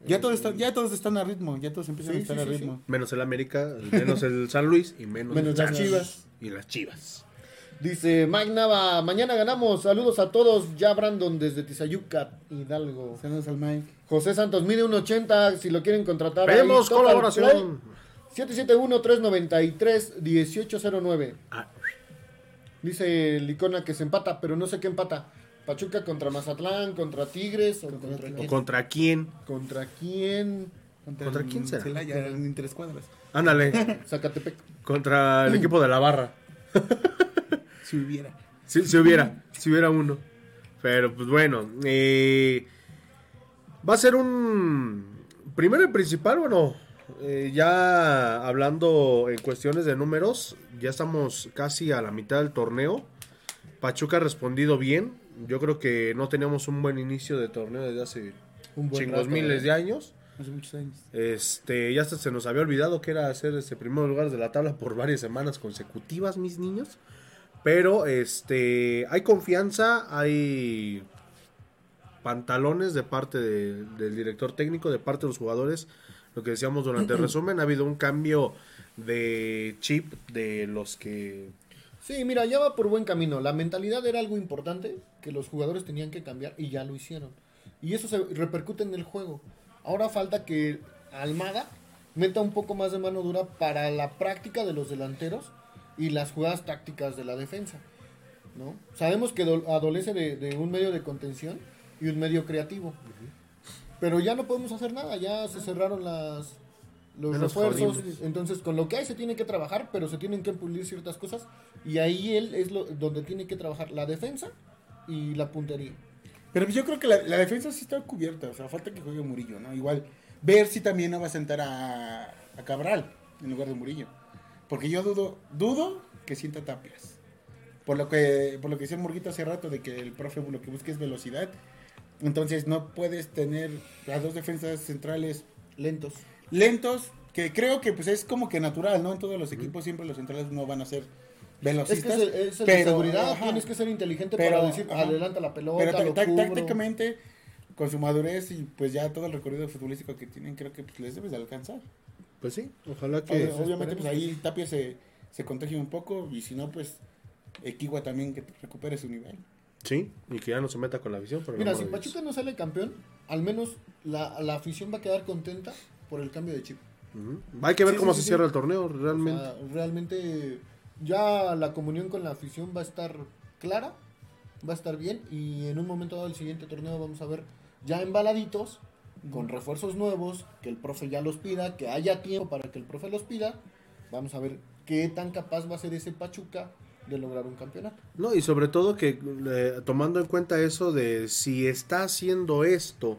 Ya todos están, ya todos están a ritmo, ya todos empiezan Sí, a estar sí, a sí, ritmo. Menos el América, menos el San Luis y menos, Menos las Chivas. Y las Chivas. Dice Mike Nava, mañana ganamos. Saludos a todos. Ya Brandon desde Tizayuca, Hidalgo. Saludos al Mike. José Santos, mide un 80 si lo quieren contratar. Total colaboración. Play, 771-393-1809. Ah, Dice Licona que se empata, pero no sé qué empata. Pachuca contra Mazatlán, contra Tigres o contra, ¿O quién. contra quién? ¿Contra quién? ¿Contra quién será? Celaya, en interescuadras. Ándale, Zacatepec. contra el equipo de la barra. *laughs* Si hubiera. Si, si hubiera, si hubiera uno. Pero pues bueno, eh, va a ser un... Primero y principal, bueno, eh, ya hablando en cuestiones de números, ya estamos casi a la mitad del torneo. Pachuca ha respondido bien. Yo creo que no teníamos un buen inicio de torneo desde hace Un buen chingos rato, miles ¿eh? de años. Hace muchos años. Este, ya hasta se nos había olvidado que era hacer este primer lugar de la tabla por varias semanas consecutivas, mis niños. Pero este, hay confianza, hay pantalones de parte de- del director técnico, de parte de los jugadores. Lo que decíamos durante el resumen, ha habido un cambio de chip de los que Sí, mira, ya va por buen camino. La mentalidad era algo importante que los jugadores tenían que cambiar y ya lo hicieron. Y eso se repercute en el juego. Ahora falta que Almada meta un poco más de mano dura para la práctica de los delanteros y las jugadas tácticas de la defensa. ¿no? Sabemos que do- adolece de, de un medio de contención y un medio creativo. Pero ya no podemos hacer nada, ya se cerraron las los Ya nos refuerzos, entonces con lo que hay se tiene que trabajar, pero se tienen que pulir ciertas cosas y ahí él es lo, donde tiene que trabajar la defensa y la puntería. Pero pues yo creo que la, la defensa sí está cubierta. O sea, falta que juegue Murillo, ¿no? Igual, ver si también no va a sentar a, a Cabral en lugar de Murillo. Porque yo dudo, dudo que sienta tapias. Por lo que, por lo que decía Murguito hace rato de que el profe lo que busca es velocidad. Entonces no puedes tener las dos defensas centrales Lentos. lentos, que creo que pues es como que natural, ¿no? En todos los equipos siempre los centrales no van a ser Es que velocistas. es, el- es el de pero, seguridad, ajá. tienes que ser inteligente Pero, para decir, ajá. adelanta la pelota, Pero lo tá- tá- cubro". tácticamente, con su madurez y pues ya todo el recorrido futbolístico que tienen, creo que pues, les debes de alcanzar. Pues sí, ojalá que... Obviamente, pues ahí Tapia se, se contagia un poco y si no, pues Equigua también que recupere su nivel. Sí, y que ya no se meta con la por el Mira, si. Pachuca no sale campeón, al menos la, la afición va a quedar contenta por el cambio de chip. Ujú. Hay que ver Sí, cómo sí, se sí, cierra el torneo, O realmente. sea, realmente ya la comunión con la afición va a estar clara, va a estar bien y en un momento dado del siguiente torneo vamos a ver ya embaladitos, con refuerzos nuevos, que el profe ya los pida, que haya tiempo para que el profe los pida. Vamos a ver qué tan capaz va a ser ese Pachuca de lograr un campeonato. No, y sobre todo que eh, tomando en cuenta eso de si está haciendo esto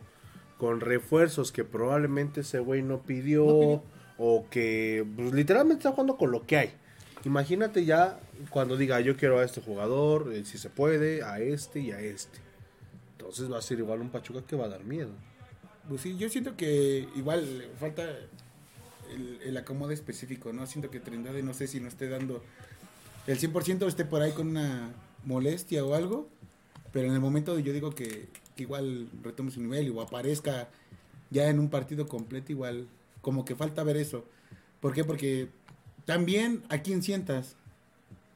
con refuerzos que probablemente ese güey no pidió, No pidió. o que pues, literalmente está jugando con lo que hay. Imagínate ya cuando diga yo quiero a este jugador, eh, si se puede, a este y a este. Entonces va a ser igual un Pachuca que va a dar miedo. Pues sí, yo siento que igual falta el, el acomodo específico, ¿no? Siento que Trindade no sé si no esté dando el 100% esté por ahí con una molestia o algo, pero en el momento yo digo que, que igual retome su nivel o aparezca ya en un partido completo igual, como que falta ver eso. ¿Por qué? Porque también a quién sientas.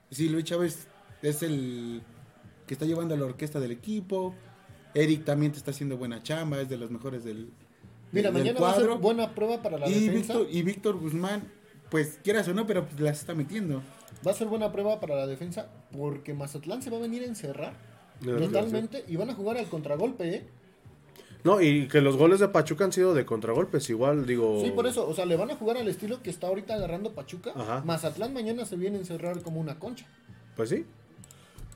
Si Luis Chávez es el que está llevando a la orquesta del equipo, Eric también te está haciendo buena chamba, es de los mejores del, Mira, del mañana va a ser cuadro. buena prueba para la y defensa. Víctor, y Víctor Guzmán, pues quieras o no, pero pues, las está metiendo. Va a ser buena prueba para la defensa porque Mazatlán se va a venir a encerrar totalmente y van a jugar al contragolpe, ¿eh? No, y que los goles de Pachuca han sido de contragolpes, igual digo. Sí, por eso, o sea, le van a jugar al estilo que está ahorita agarrando Pachuca. Ajá. Mazatlán mañana se viene a encerrar como una concha. Pues sí.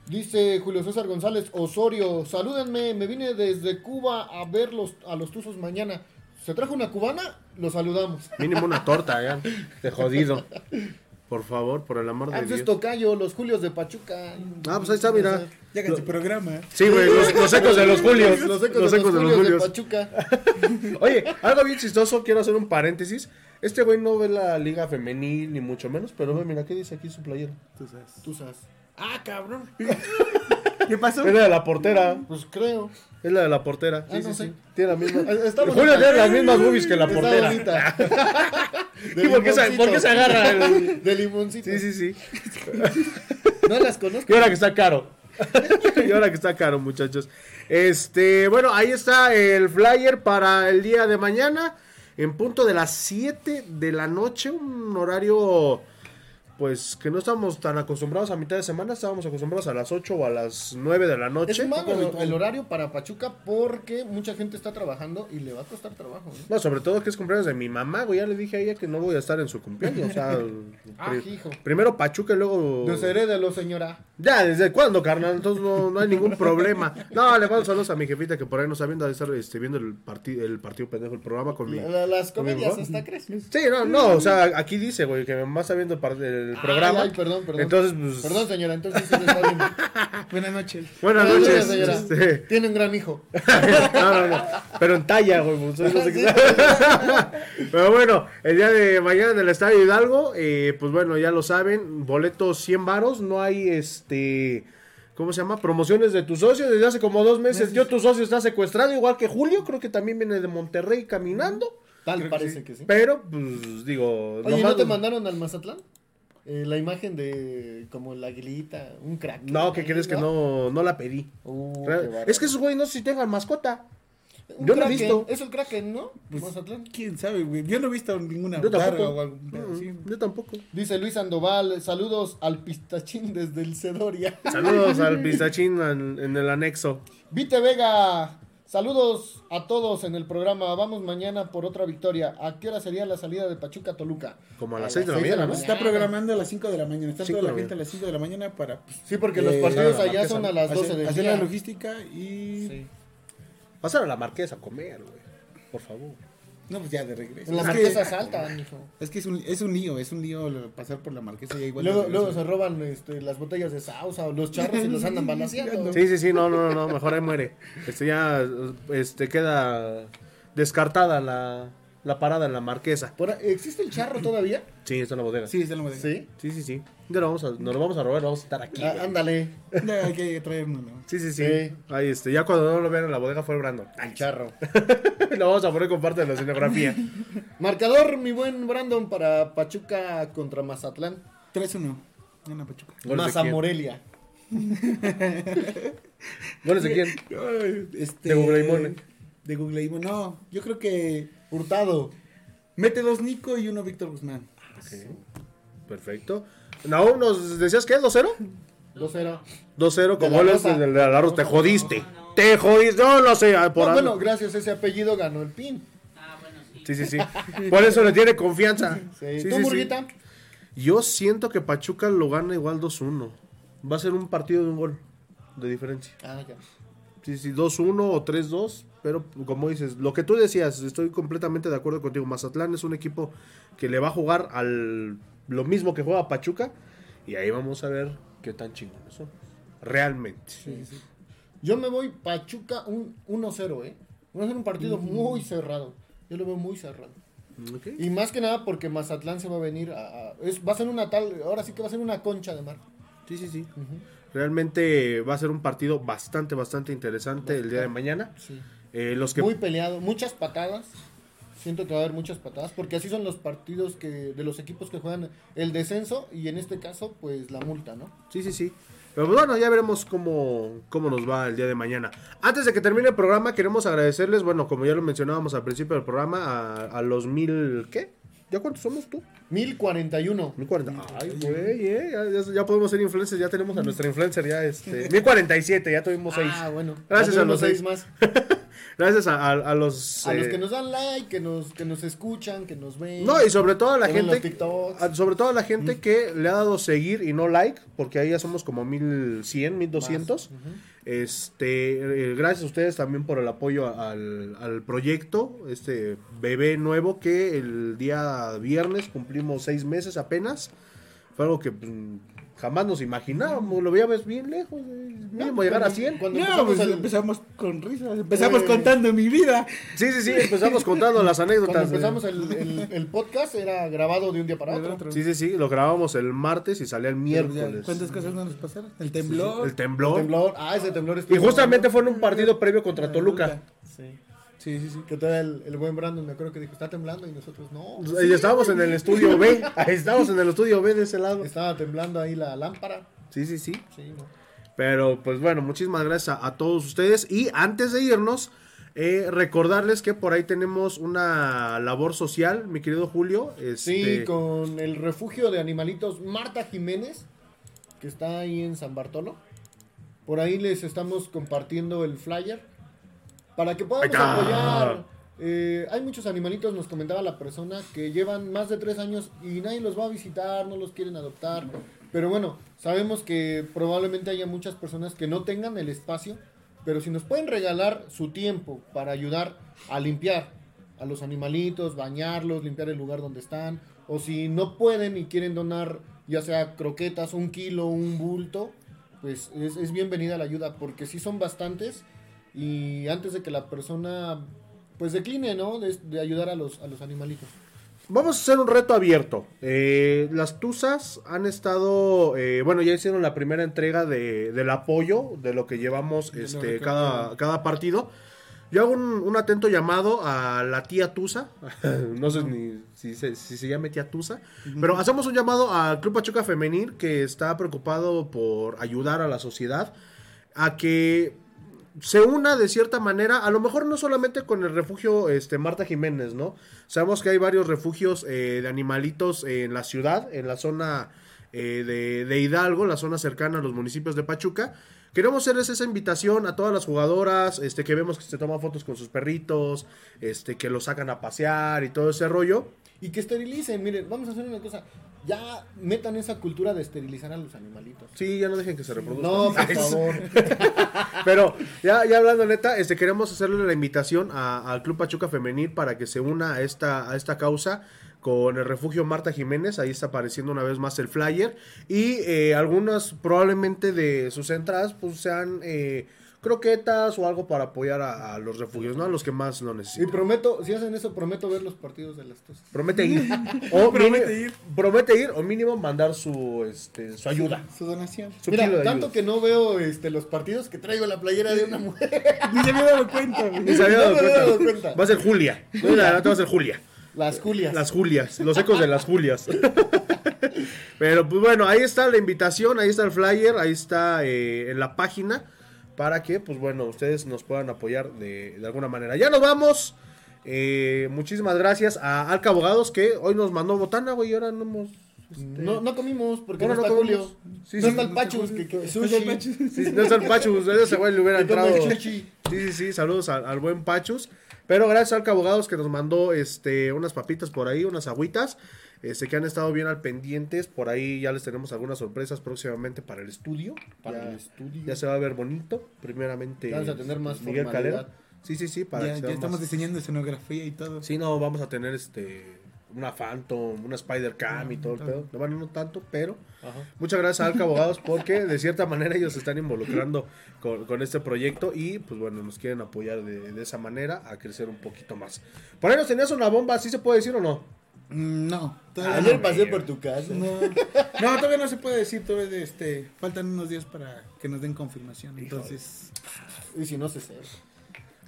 Dice Julio César González Osorio, salúdenme, me vine desde Cuba a ver los, a los Tuzos mañana. ¿Se trajo una cubana? Los saludamos. *laughs* Mínimo una torta, ya. *laughs* De jodido. Por favor, por el amor de Dios. Tocayo, los Julios de Pachuca. Ah, pues ahí está, mira. Ya que su programa. Sí, güey, los, los ecos de los Julios. Los ecos de los Julios de Pachuca. *laughs* Oye, algo bien chistoso, quiero hacer un paréntesis. Este güey no ve la liga femenil, ni mucho menos, pero ve, mira, ¿qué dice aquí su playera? Tú sabes. Tú sabes. Ah, cabrón. *laughs* ¿Qué pasó? Es la de la portera. Pues creo. Es la de la portera. Sí, Ah, sí, no sí. sé. Tiene la misma. Julio bonita. tiene las mismas boobies *laughs* que la Está portera. *laughs* ¿Y por qué, se, por qué se agarra el.? De limoncito. Sí, sí, sí. No las conozco. Y ahora que está caro. y ahora que está caro, muchachos. Este, bueno, ahí está el flyer para el día de mañana. En punto de las 7 de la noche. Un horario. Pues que no estamos tan acostumbrados a mitad de semana. Estábamos acostumbrados a las 8 o a las 9 de la noche. Es malo el, el horario para Pachuca porque mucha gente está trabajando y le va a costar trabajo. ¿eh? No, sobre todo que es cumpleaños de mi mamá, güey. Ya le dije a ella que no voy a estar en su cumpleaños. O sea, *laughs* *laughs* Ah, pri- hijo. primero Pachuca y luego. Desherédelo, señora. Ya, ¿desde cuándo, carnal? Entonces no, no hay ningún problema. No, le mando saludos a mi jefita que por ahí no está viendo de estar este, viendo el, partido el partido pendejo, el programa con mi... La- la- las comedias hasta crees. Sí, no, no, o sea, aquí dice, güey, que mi mamá está viendo el, par- el programa. Ay, ay, perdón, perdón. Entonces, pues... Perdón, señora, entonces sí le está viendo. *laughs* Buenas noches. Buenas Buenas noches. señora. este, Tiene un gran hijo. *laughs* no, no, no. Pero en talla, güey. pues, no sé qué- Pero bueno, el día de mañana en el Estadio Hidalgo, eh, pues bueno, ya lo saben, boletos 100 varos, no hay este... ¿Cómo se llama? Promociones de tu socio. Desde hace como dos meses, yo tu socio está secuestrado, igual que Julio, creo que también viene de Monterrey caminando. Tal parece que sí. Pero, pues digo... Oye, ¿no te mandaron al Mazatlán? Eh, la imagen de como la aguilita, un crack. No, ¿qué crees que no, no la pedí? Uh, es que esos güey no sé si tengan mascota. Un yo no he visto. Es el Kraken, ¿no? Mazatlán. ¿Quién sabe, güey? Yo no he visto ninguna Yo tampoco. o algún pedo. Mm, Yo tampoco. Dice Luis Sandoval, saludos al pistachín desde el Cedoria. Saludos al *laughs* pistachín en, en el anexo. Vite Vega, saludos a todos en el programa. Vamos mañana por otra victoria. ¿A qué hora sería la salida de Pachuca a Toluca? Como a las seis de la mañana. Se está programando a las 5 de la mañana. Está Cinco toda la gente a las 5 de la mañana para pues, Sí, porque los Eh, partidos la allá Marquesa. son a las 12 hacer, del hacer día. la logística y... Sí. Pasar a la marquesa a comer, güey. Por favor. No, pues ya de regreso. En la es, marquesa que, salta, mijo. es que es un, es un lío, es un lío pasar por la marquesa ya igual. Luego, luego se roban este, las botellas de sausa o los charros y los andan *laughs* balaseando. Sí, sí, sí, no, no, no, mejor ahí muere. Este ya este queda descartada la, la parada en la marquesa. ¿Existe el charro todavía? Sí, está en la bodega. Sí, está en la bodega. Sí. sí, sí. sí. Ya lo vamos a, nos lo vamos a robar, vamos a estar aquí. Ah, ándale, hay que traer uno, ¿no? Sí, sí, sí. Sí. Ahí este, ya cuando no lo vean en la bodega fue el Brandon. el charro. *laughs* lo vamos a poner con parte de la escenografía. *laughs* Marcador, mi buen Brandon, para Pachuca contra Mazatlán. 3-1. Gana Pachuca. ¿Goles de Maza quién? Morelia. *laughs* ¿Goles de quién? Este, De Gugleimone. De Gugleimone. No, yo creo que Hurtado. mete dos Nico y uno Víctor Guzmán. Perfecto. Naum, ¿nos decías qué? ¿2-0? 2-0. 2-0 con De la goles Rosa. del de la Rosa. Te jodiste. Te jodiste. No, no sé. ah, Por No, bueno, gracias a ese apellido ganó el PIN. Ah, bueno, sí. Sí, sí, sí. *laughs* Por eso le tiene confianza. Sí. Sí, ¿Tú, sí, sí. Murguita? Yo siento que Pachuca lo gana igual 2-1. Va a ser un partido de un gol de diferencia. Ah, ya. Sí, sí, 2-1 o 3-2. Pero como dices, lo que tú decías, estoy completamente de acuerdo contigo. Mazatlán es un equipo que le va a jugar al lo mismo que juega Pachuca. Y ahí vamos a ver qué tan chingones son. Realmente. Yo me voy Pachuca un 1-0, ¿eh? Va a ser un partido muy cerrado. Yo lo veo muy cerrado. Y más que nada porque Mazatlán se va a venir a... a- es, va a ser una tal... Ahora sí que va a ser una concha de mar. Sí, sí, sí. Realmente va a ser un partido bastante, bastante interesante el día de mañana. Sí. Eh, los que Muy peleado, muchas patadas. Siento que va a haber muchas patadas porque así son los partidos que de los equipos que juegan el descenso y en este caso pues la multa, ¿no? Sí, sí, sí. Pero pues, bueno, ya veremos cómo, cómo nos va el día de mañana. Antes de que termine el programa, queremos agradecerles, bueno, como ya lo mencionábamos al principio del programa, a, a los mil... ¿Qué? ¿Ya cuántos somos tú? 1041. 1040. Ay, güey, eh, ya, ya- ya podemos ser influencers, ya tenemos a nuestra influencer, ya este... 1047, ya tuvimos seis. Ah, bueno. Gracias a los tuvimos seis. más. *laughs* Gracias a, a- a los... A los eh, que nos dan like, que nos, que nos escuchan, que nos ven. No, y sobre todo a la gente... Sobre todo a la gente que le ha dado seguir y no like, porque ahí ya somos como 1100, 1200. Este, eh, gracias a ustedes también por el apoyo al, al proyecto, este bebé nuevo que el día viernes cumplimos seis meses apenas. Fue algo que pues, jamás nos imaginábamos, lo veíamos bien lejos, eh, mínimo llegar a 100. Cuando No, empezamos pues el- empezamos con risas, empezamos Eh. contando mi vida. Sí, sí, sí, empezamos contando las anécdotas. Cuando de- empezamos el, el- el podcast era grabado de un día para otro. otro. Sí, sí, sí, lo grabamos el martes y salía el miércoles. ¿Cuántas cosas no nos pasaron? El temblor. El temblor. Temblor. Ah, ese temblor Y estuvo justamente fue en un partido previo contra Toluca. Sí. Sí, sí, sí. Que todavía el, el buen Brandon me acuerdo que dijo, está temblando y nosotros no. Y estábamos en el estudio B. Estábamos en el estudio B de ese lado. Estaba temblando ahí la lámpara. Sí, sí, sí. Sí, no. Pero pues bueno, muchísimas gracias a, a todos ustedes. Y antes de irnos, eh, recordarles que por ahí tenemos una labor social, mi querido Julio. Sí, Este, con el refugio de animalitos Marta Jiménez, que está ahí en San Bartolo. Por ahí les estamos compartiendo el flyer para que podamos apoyar. Eh, hay muchos animalitos, nos comentaba la persona, que llevan más de tres años y nadie los va a visitar, no los quieren adoptar. Pero bueno, sabemos que probablemente haya muchas personas que no tengan el espacio, pero si nos pueden regalar su tiempo para ayudar a limpiar a los animalitos, bañarlos, limpiar el lugar donde están, o si no pueden y quieren donar ya sea croquetas, un kilo, un bulto, pues es, es bienvenida la ayuda, porque sí son bastantes y antes de que la persona pues decline, ¿no? De, de ayudar a los, a los animalitos. Vamos a hacer un reto abierto. Eh, las Tuzas han estado, eh, bueno, ya hicieron la primera entrega de, del apoyo de lo que llevamos este, cada, cada partido. Yo hago un, un atento llamado a la tía Tusa, *laughs* no sé ni si se, si se llame tía Tusa, pero hacemos un llamado al Club Pachuca Femenil que está preocupado por ayudar a la sociedad a que se una de cierta manera, a lo mejor no solamente con el refugio este, Marta Jiménez, ¿no? Sabemos que hay varios refugios eh, de animalitos en la ciudad, en la zona eh, de, de Hidalgo, la zona cercana a los municipios de Pachuca. Queremos hacerles esa invitación a todas las jugadoras, este, que vemos que se toman fotos con sus perritos, este, que los sacan a pasear y todo ese rollo. Y que esterilicen, miren, vamos a hacer una cosa, ya metan esa cultura de esterilizar a los animalitos. Sí, ya no dejen que se reproduzcan. No, por *laughs* favor. *laughs* Pero ya, ya hablando neta, este queremos hacerle la invitación al Club Pachuca Femenil para que se una a esta, a esta causa con el refugio Marta Jiménez, ahí está apareciendo una vez más el flyer y eh, algunas probablemente de sus entradas pues sean eh, croquetas o algo para apoyar a, a los refugios, ¿no? A los que más lo Y necesitan. prometo, si hacen eso, prometo ver los partidos de las tosas. Promete ir. *laughs* O *laughs* Promete ir. Promete ir o mínimo mandar su, este, su ayuda. Su donación. Su Mira, kilo de tanto ayuda. que no veo este, los partidos que traigo la playera de una mujer. *laughs* Ni se me había dado cuenta. Ni se había dado No me había cuenta. dado cuenta. Va a ser Julia. No, la- va a ser Julia. Las Julias. Las Julias, los ecos de las Julias. Pero pues bueno, ahí está la invitación, ahí está el flyer, ahí está eh, en la página para que pues bueno, ustedes nos puedan apoyar de, de alguna manera. Ya nos vamos. Eh, muchísimas gracias a Alca Abogados que hoy nos mandó botana, güey, y ahora no hemos... este, No, no comimos porque Bueno, no no está. Julio. Sí, no sí, está el no Pachus. Que, que- No sushi. está el Pachus. Sí, no es el Pachus, ese güey le hubiera entrado. Sí, sí, sí, saludos al, al buen Pachus. Pero gracias al Abogados que nos mandó este unas papitas por ahí, unas agüitas, este que han estado bien al pendientes. Por ahí ya les tenemos algunas sorpresas próximamente para el estudio. Para ya, el estudio. ya se va a ver bonito. Primeramente vamos a tener más Miguel formalidad. Calero. Sí, sí, sí, para Ya, ya estamos más- diseñando escenografía y todo. Sí, no, vamos a tener este una Phantom, una Spider Cam y todo el pedo. No, bueno, no tanto, pero Ajá. Muchas gracias a Alca Abogados porque de cierta manera ellos se están involucrando con, con este proyecto y pues bueno, nos quieren apoyar de, de esa manera a crecer un poquito más. Por ahí nos tenías una bomba, ¿sí se puede decir o no? Mm, No, todavía Ayer no. pasé por tu casa. No, no, todavía no se puede decir, todavía este, faltan unos días para que nos den confirmación, entonces, Y si no se sabe.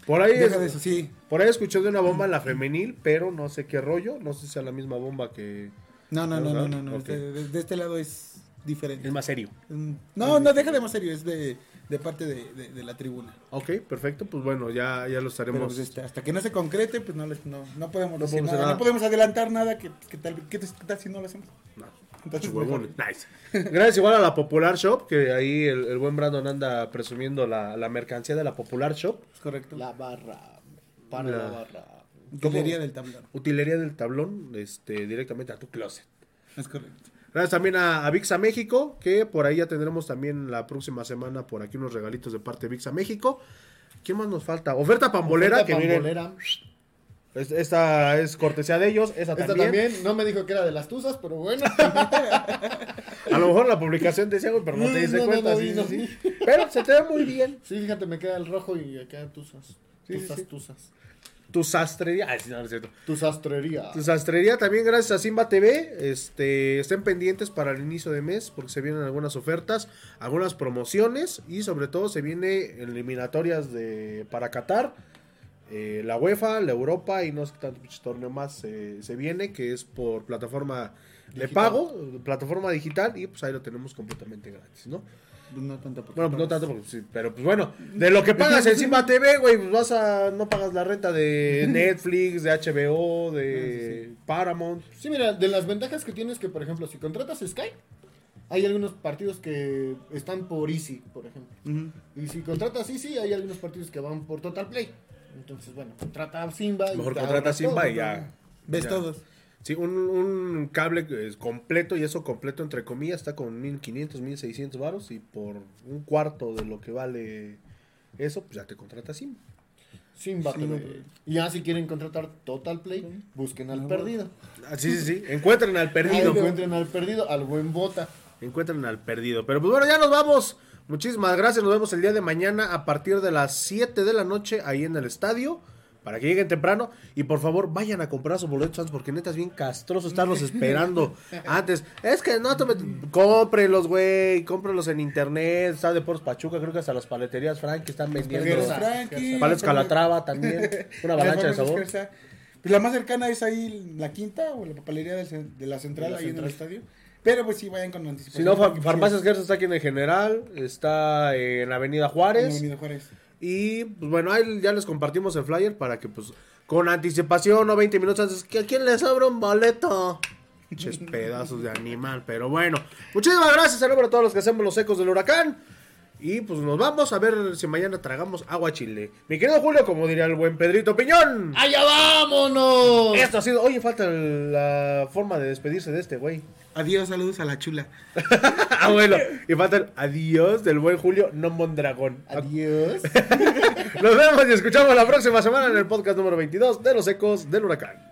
Por ahí, deja es- de eso, sí. por ahí escuché de una bomba en la femenil, pero no sé qué rollo. No sé si sea la misma bomba que. No, no, no, no, no, no, Ok. de, de- de este lado es diferente. Es más serio. Mm, No, no, deja de más serio, es de, de parte de, de- de la tribuna. Ok, perfecto. Pues bueno, ya, ya lo Pero estaremos. pues, este, hasta que no se concrete, pues no, les- no, no podemos No decir podemos nada, nada. no podemos adelantar nada, que, que tal, ¿qué, qué tal si no lo hacemos? No, Entonces. Nice. Gracias igual a la Popular Shop, que ahí el, el buen Brandon anda presumiendo la, la mercancía de la Popular Shop. Es correcto. La barra. Para La- la, barra. Utilería del tablón. Utilería del tablón, este, directamente a tu closet. Es correcto. Gracias también a, a Vixa México, que por ahí ya tendremos también la próxima semana por aquí unos regalitos de parte de Vixa México. ¿Quién más nos falta? Oferta pambolera, Oferta que pambolera. es- esta es cortesía de ellos, esa Esta también. también. no me dijo que era de las tuzas, pero bueno. *laughs* A lo mejor la publicación decía, güey, pero no te diste no, cuenta. no, sí, no, sí, no. sí. Pero se te ve muy bien. Sí, fíjate, me queda el rojo y acá tuzas. Sí, sí, Tuzas, tuzas. Tu sastrería. Ay, sí, no, no es cierto. Tu sastrería. Tu sastrería también gracias a Simba TV. Este, estén pendientes para el inicio de mes porque se vienen algunas ofertas, algunas promociones y sobre todo se viene eliminatorias de para Qatar. eh, la UEFA, la Europa y no sé qué tanto torneo más eh, se viene, que es por plataforma de pago, plataforma digital y pues ahí lo tenemos completamente gratis, ¿no? Pues no tanto porque Bueno, pues no tanto, porque sí, pero pues bueno, de lo que pagas encima TV, güey, pues vas a, no pagas la renta de *laughs* Netflix, de HBO, de Paramount. Sí, mira, de las ventajas que tienes que, por ejemplo, si contratas Sky, hay algunos partidos que están por Easy, por ejemplo. Y si contratas Easy, hay algunos partidos que van por Total Play. Entonces, bueno, contrata Simba. y Mejor te contrata Simba todo, y ya. Ves ya. todos. Sí, un, un cable completo y eso completo entre comillas está con 1500, 1600 varos y por un cuarto de lo que vale eso, pues ya te contrata Simba. Simba TV. TV. Y ya si quieren contratar Total Play, busquen al perdido. Ah, sí, sí, sí, encuentren al Ahí perdido. encuentren al perdido, al buen bota. Encuentren al perdido. Pero pues bueno, ya nos vamos. Muchísimas gracias. Nos vemos el día de mañana a partir de las 7 de la noche ahí en el estadio. Para que lleguen temprano. Y por favor, vayan a comprar sus boletos antes. Porque neta es bien castroso estarlos esperando *laughs* antes. Es que no, tome, cómprenlos, güey. Cómprenlos en internet. Está de Poros Pachuca. Creo que hasta las paleterías Frank están vendiendo. Paletes Calatrava también. *laughs* Una avalancha de sabor. Gersa. Pues la más cercana es ahí la quinta o la papelería de la central, ahí en el estadio. Pero pues sí, vayan con Si anticipación. no, porque, pues, Farmacias Gersa está aquí en el General. Está en Avenida en Juárez. Avenida Juárez. Y pues bueno, ahí ya les compartimos el flyer para que pues con anticipación o 20 minutos antes, que a quién les sobra un boleto. Ches pedazos de animal, pero bueno. Muchísimas gracias, saludos a todos los que hacemos los ecos del huracán. Y pues nos vamos a ver si mañana tragamos agua chile. Mi querido Julio, como diría el buen Pedrito Piñón. ¡Allá vámonos! Esto ha sido. Oye, falta la forma de despedirse de este güey. Adiós, saludos a la chula. *laughs* ah, bueno. Y falta el adiós del buen Julio, no Mondragón. Adiós. *laughs* Nos vemos y escuchamos la próxima semana en el podcast número 22 de los ecos del huracán.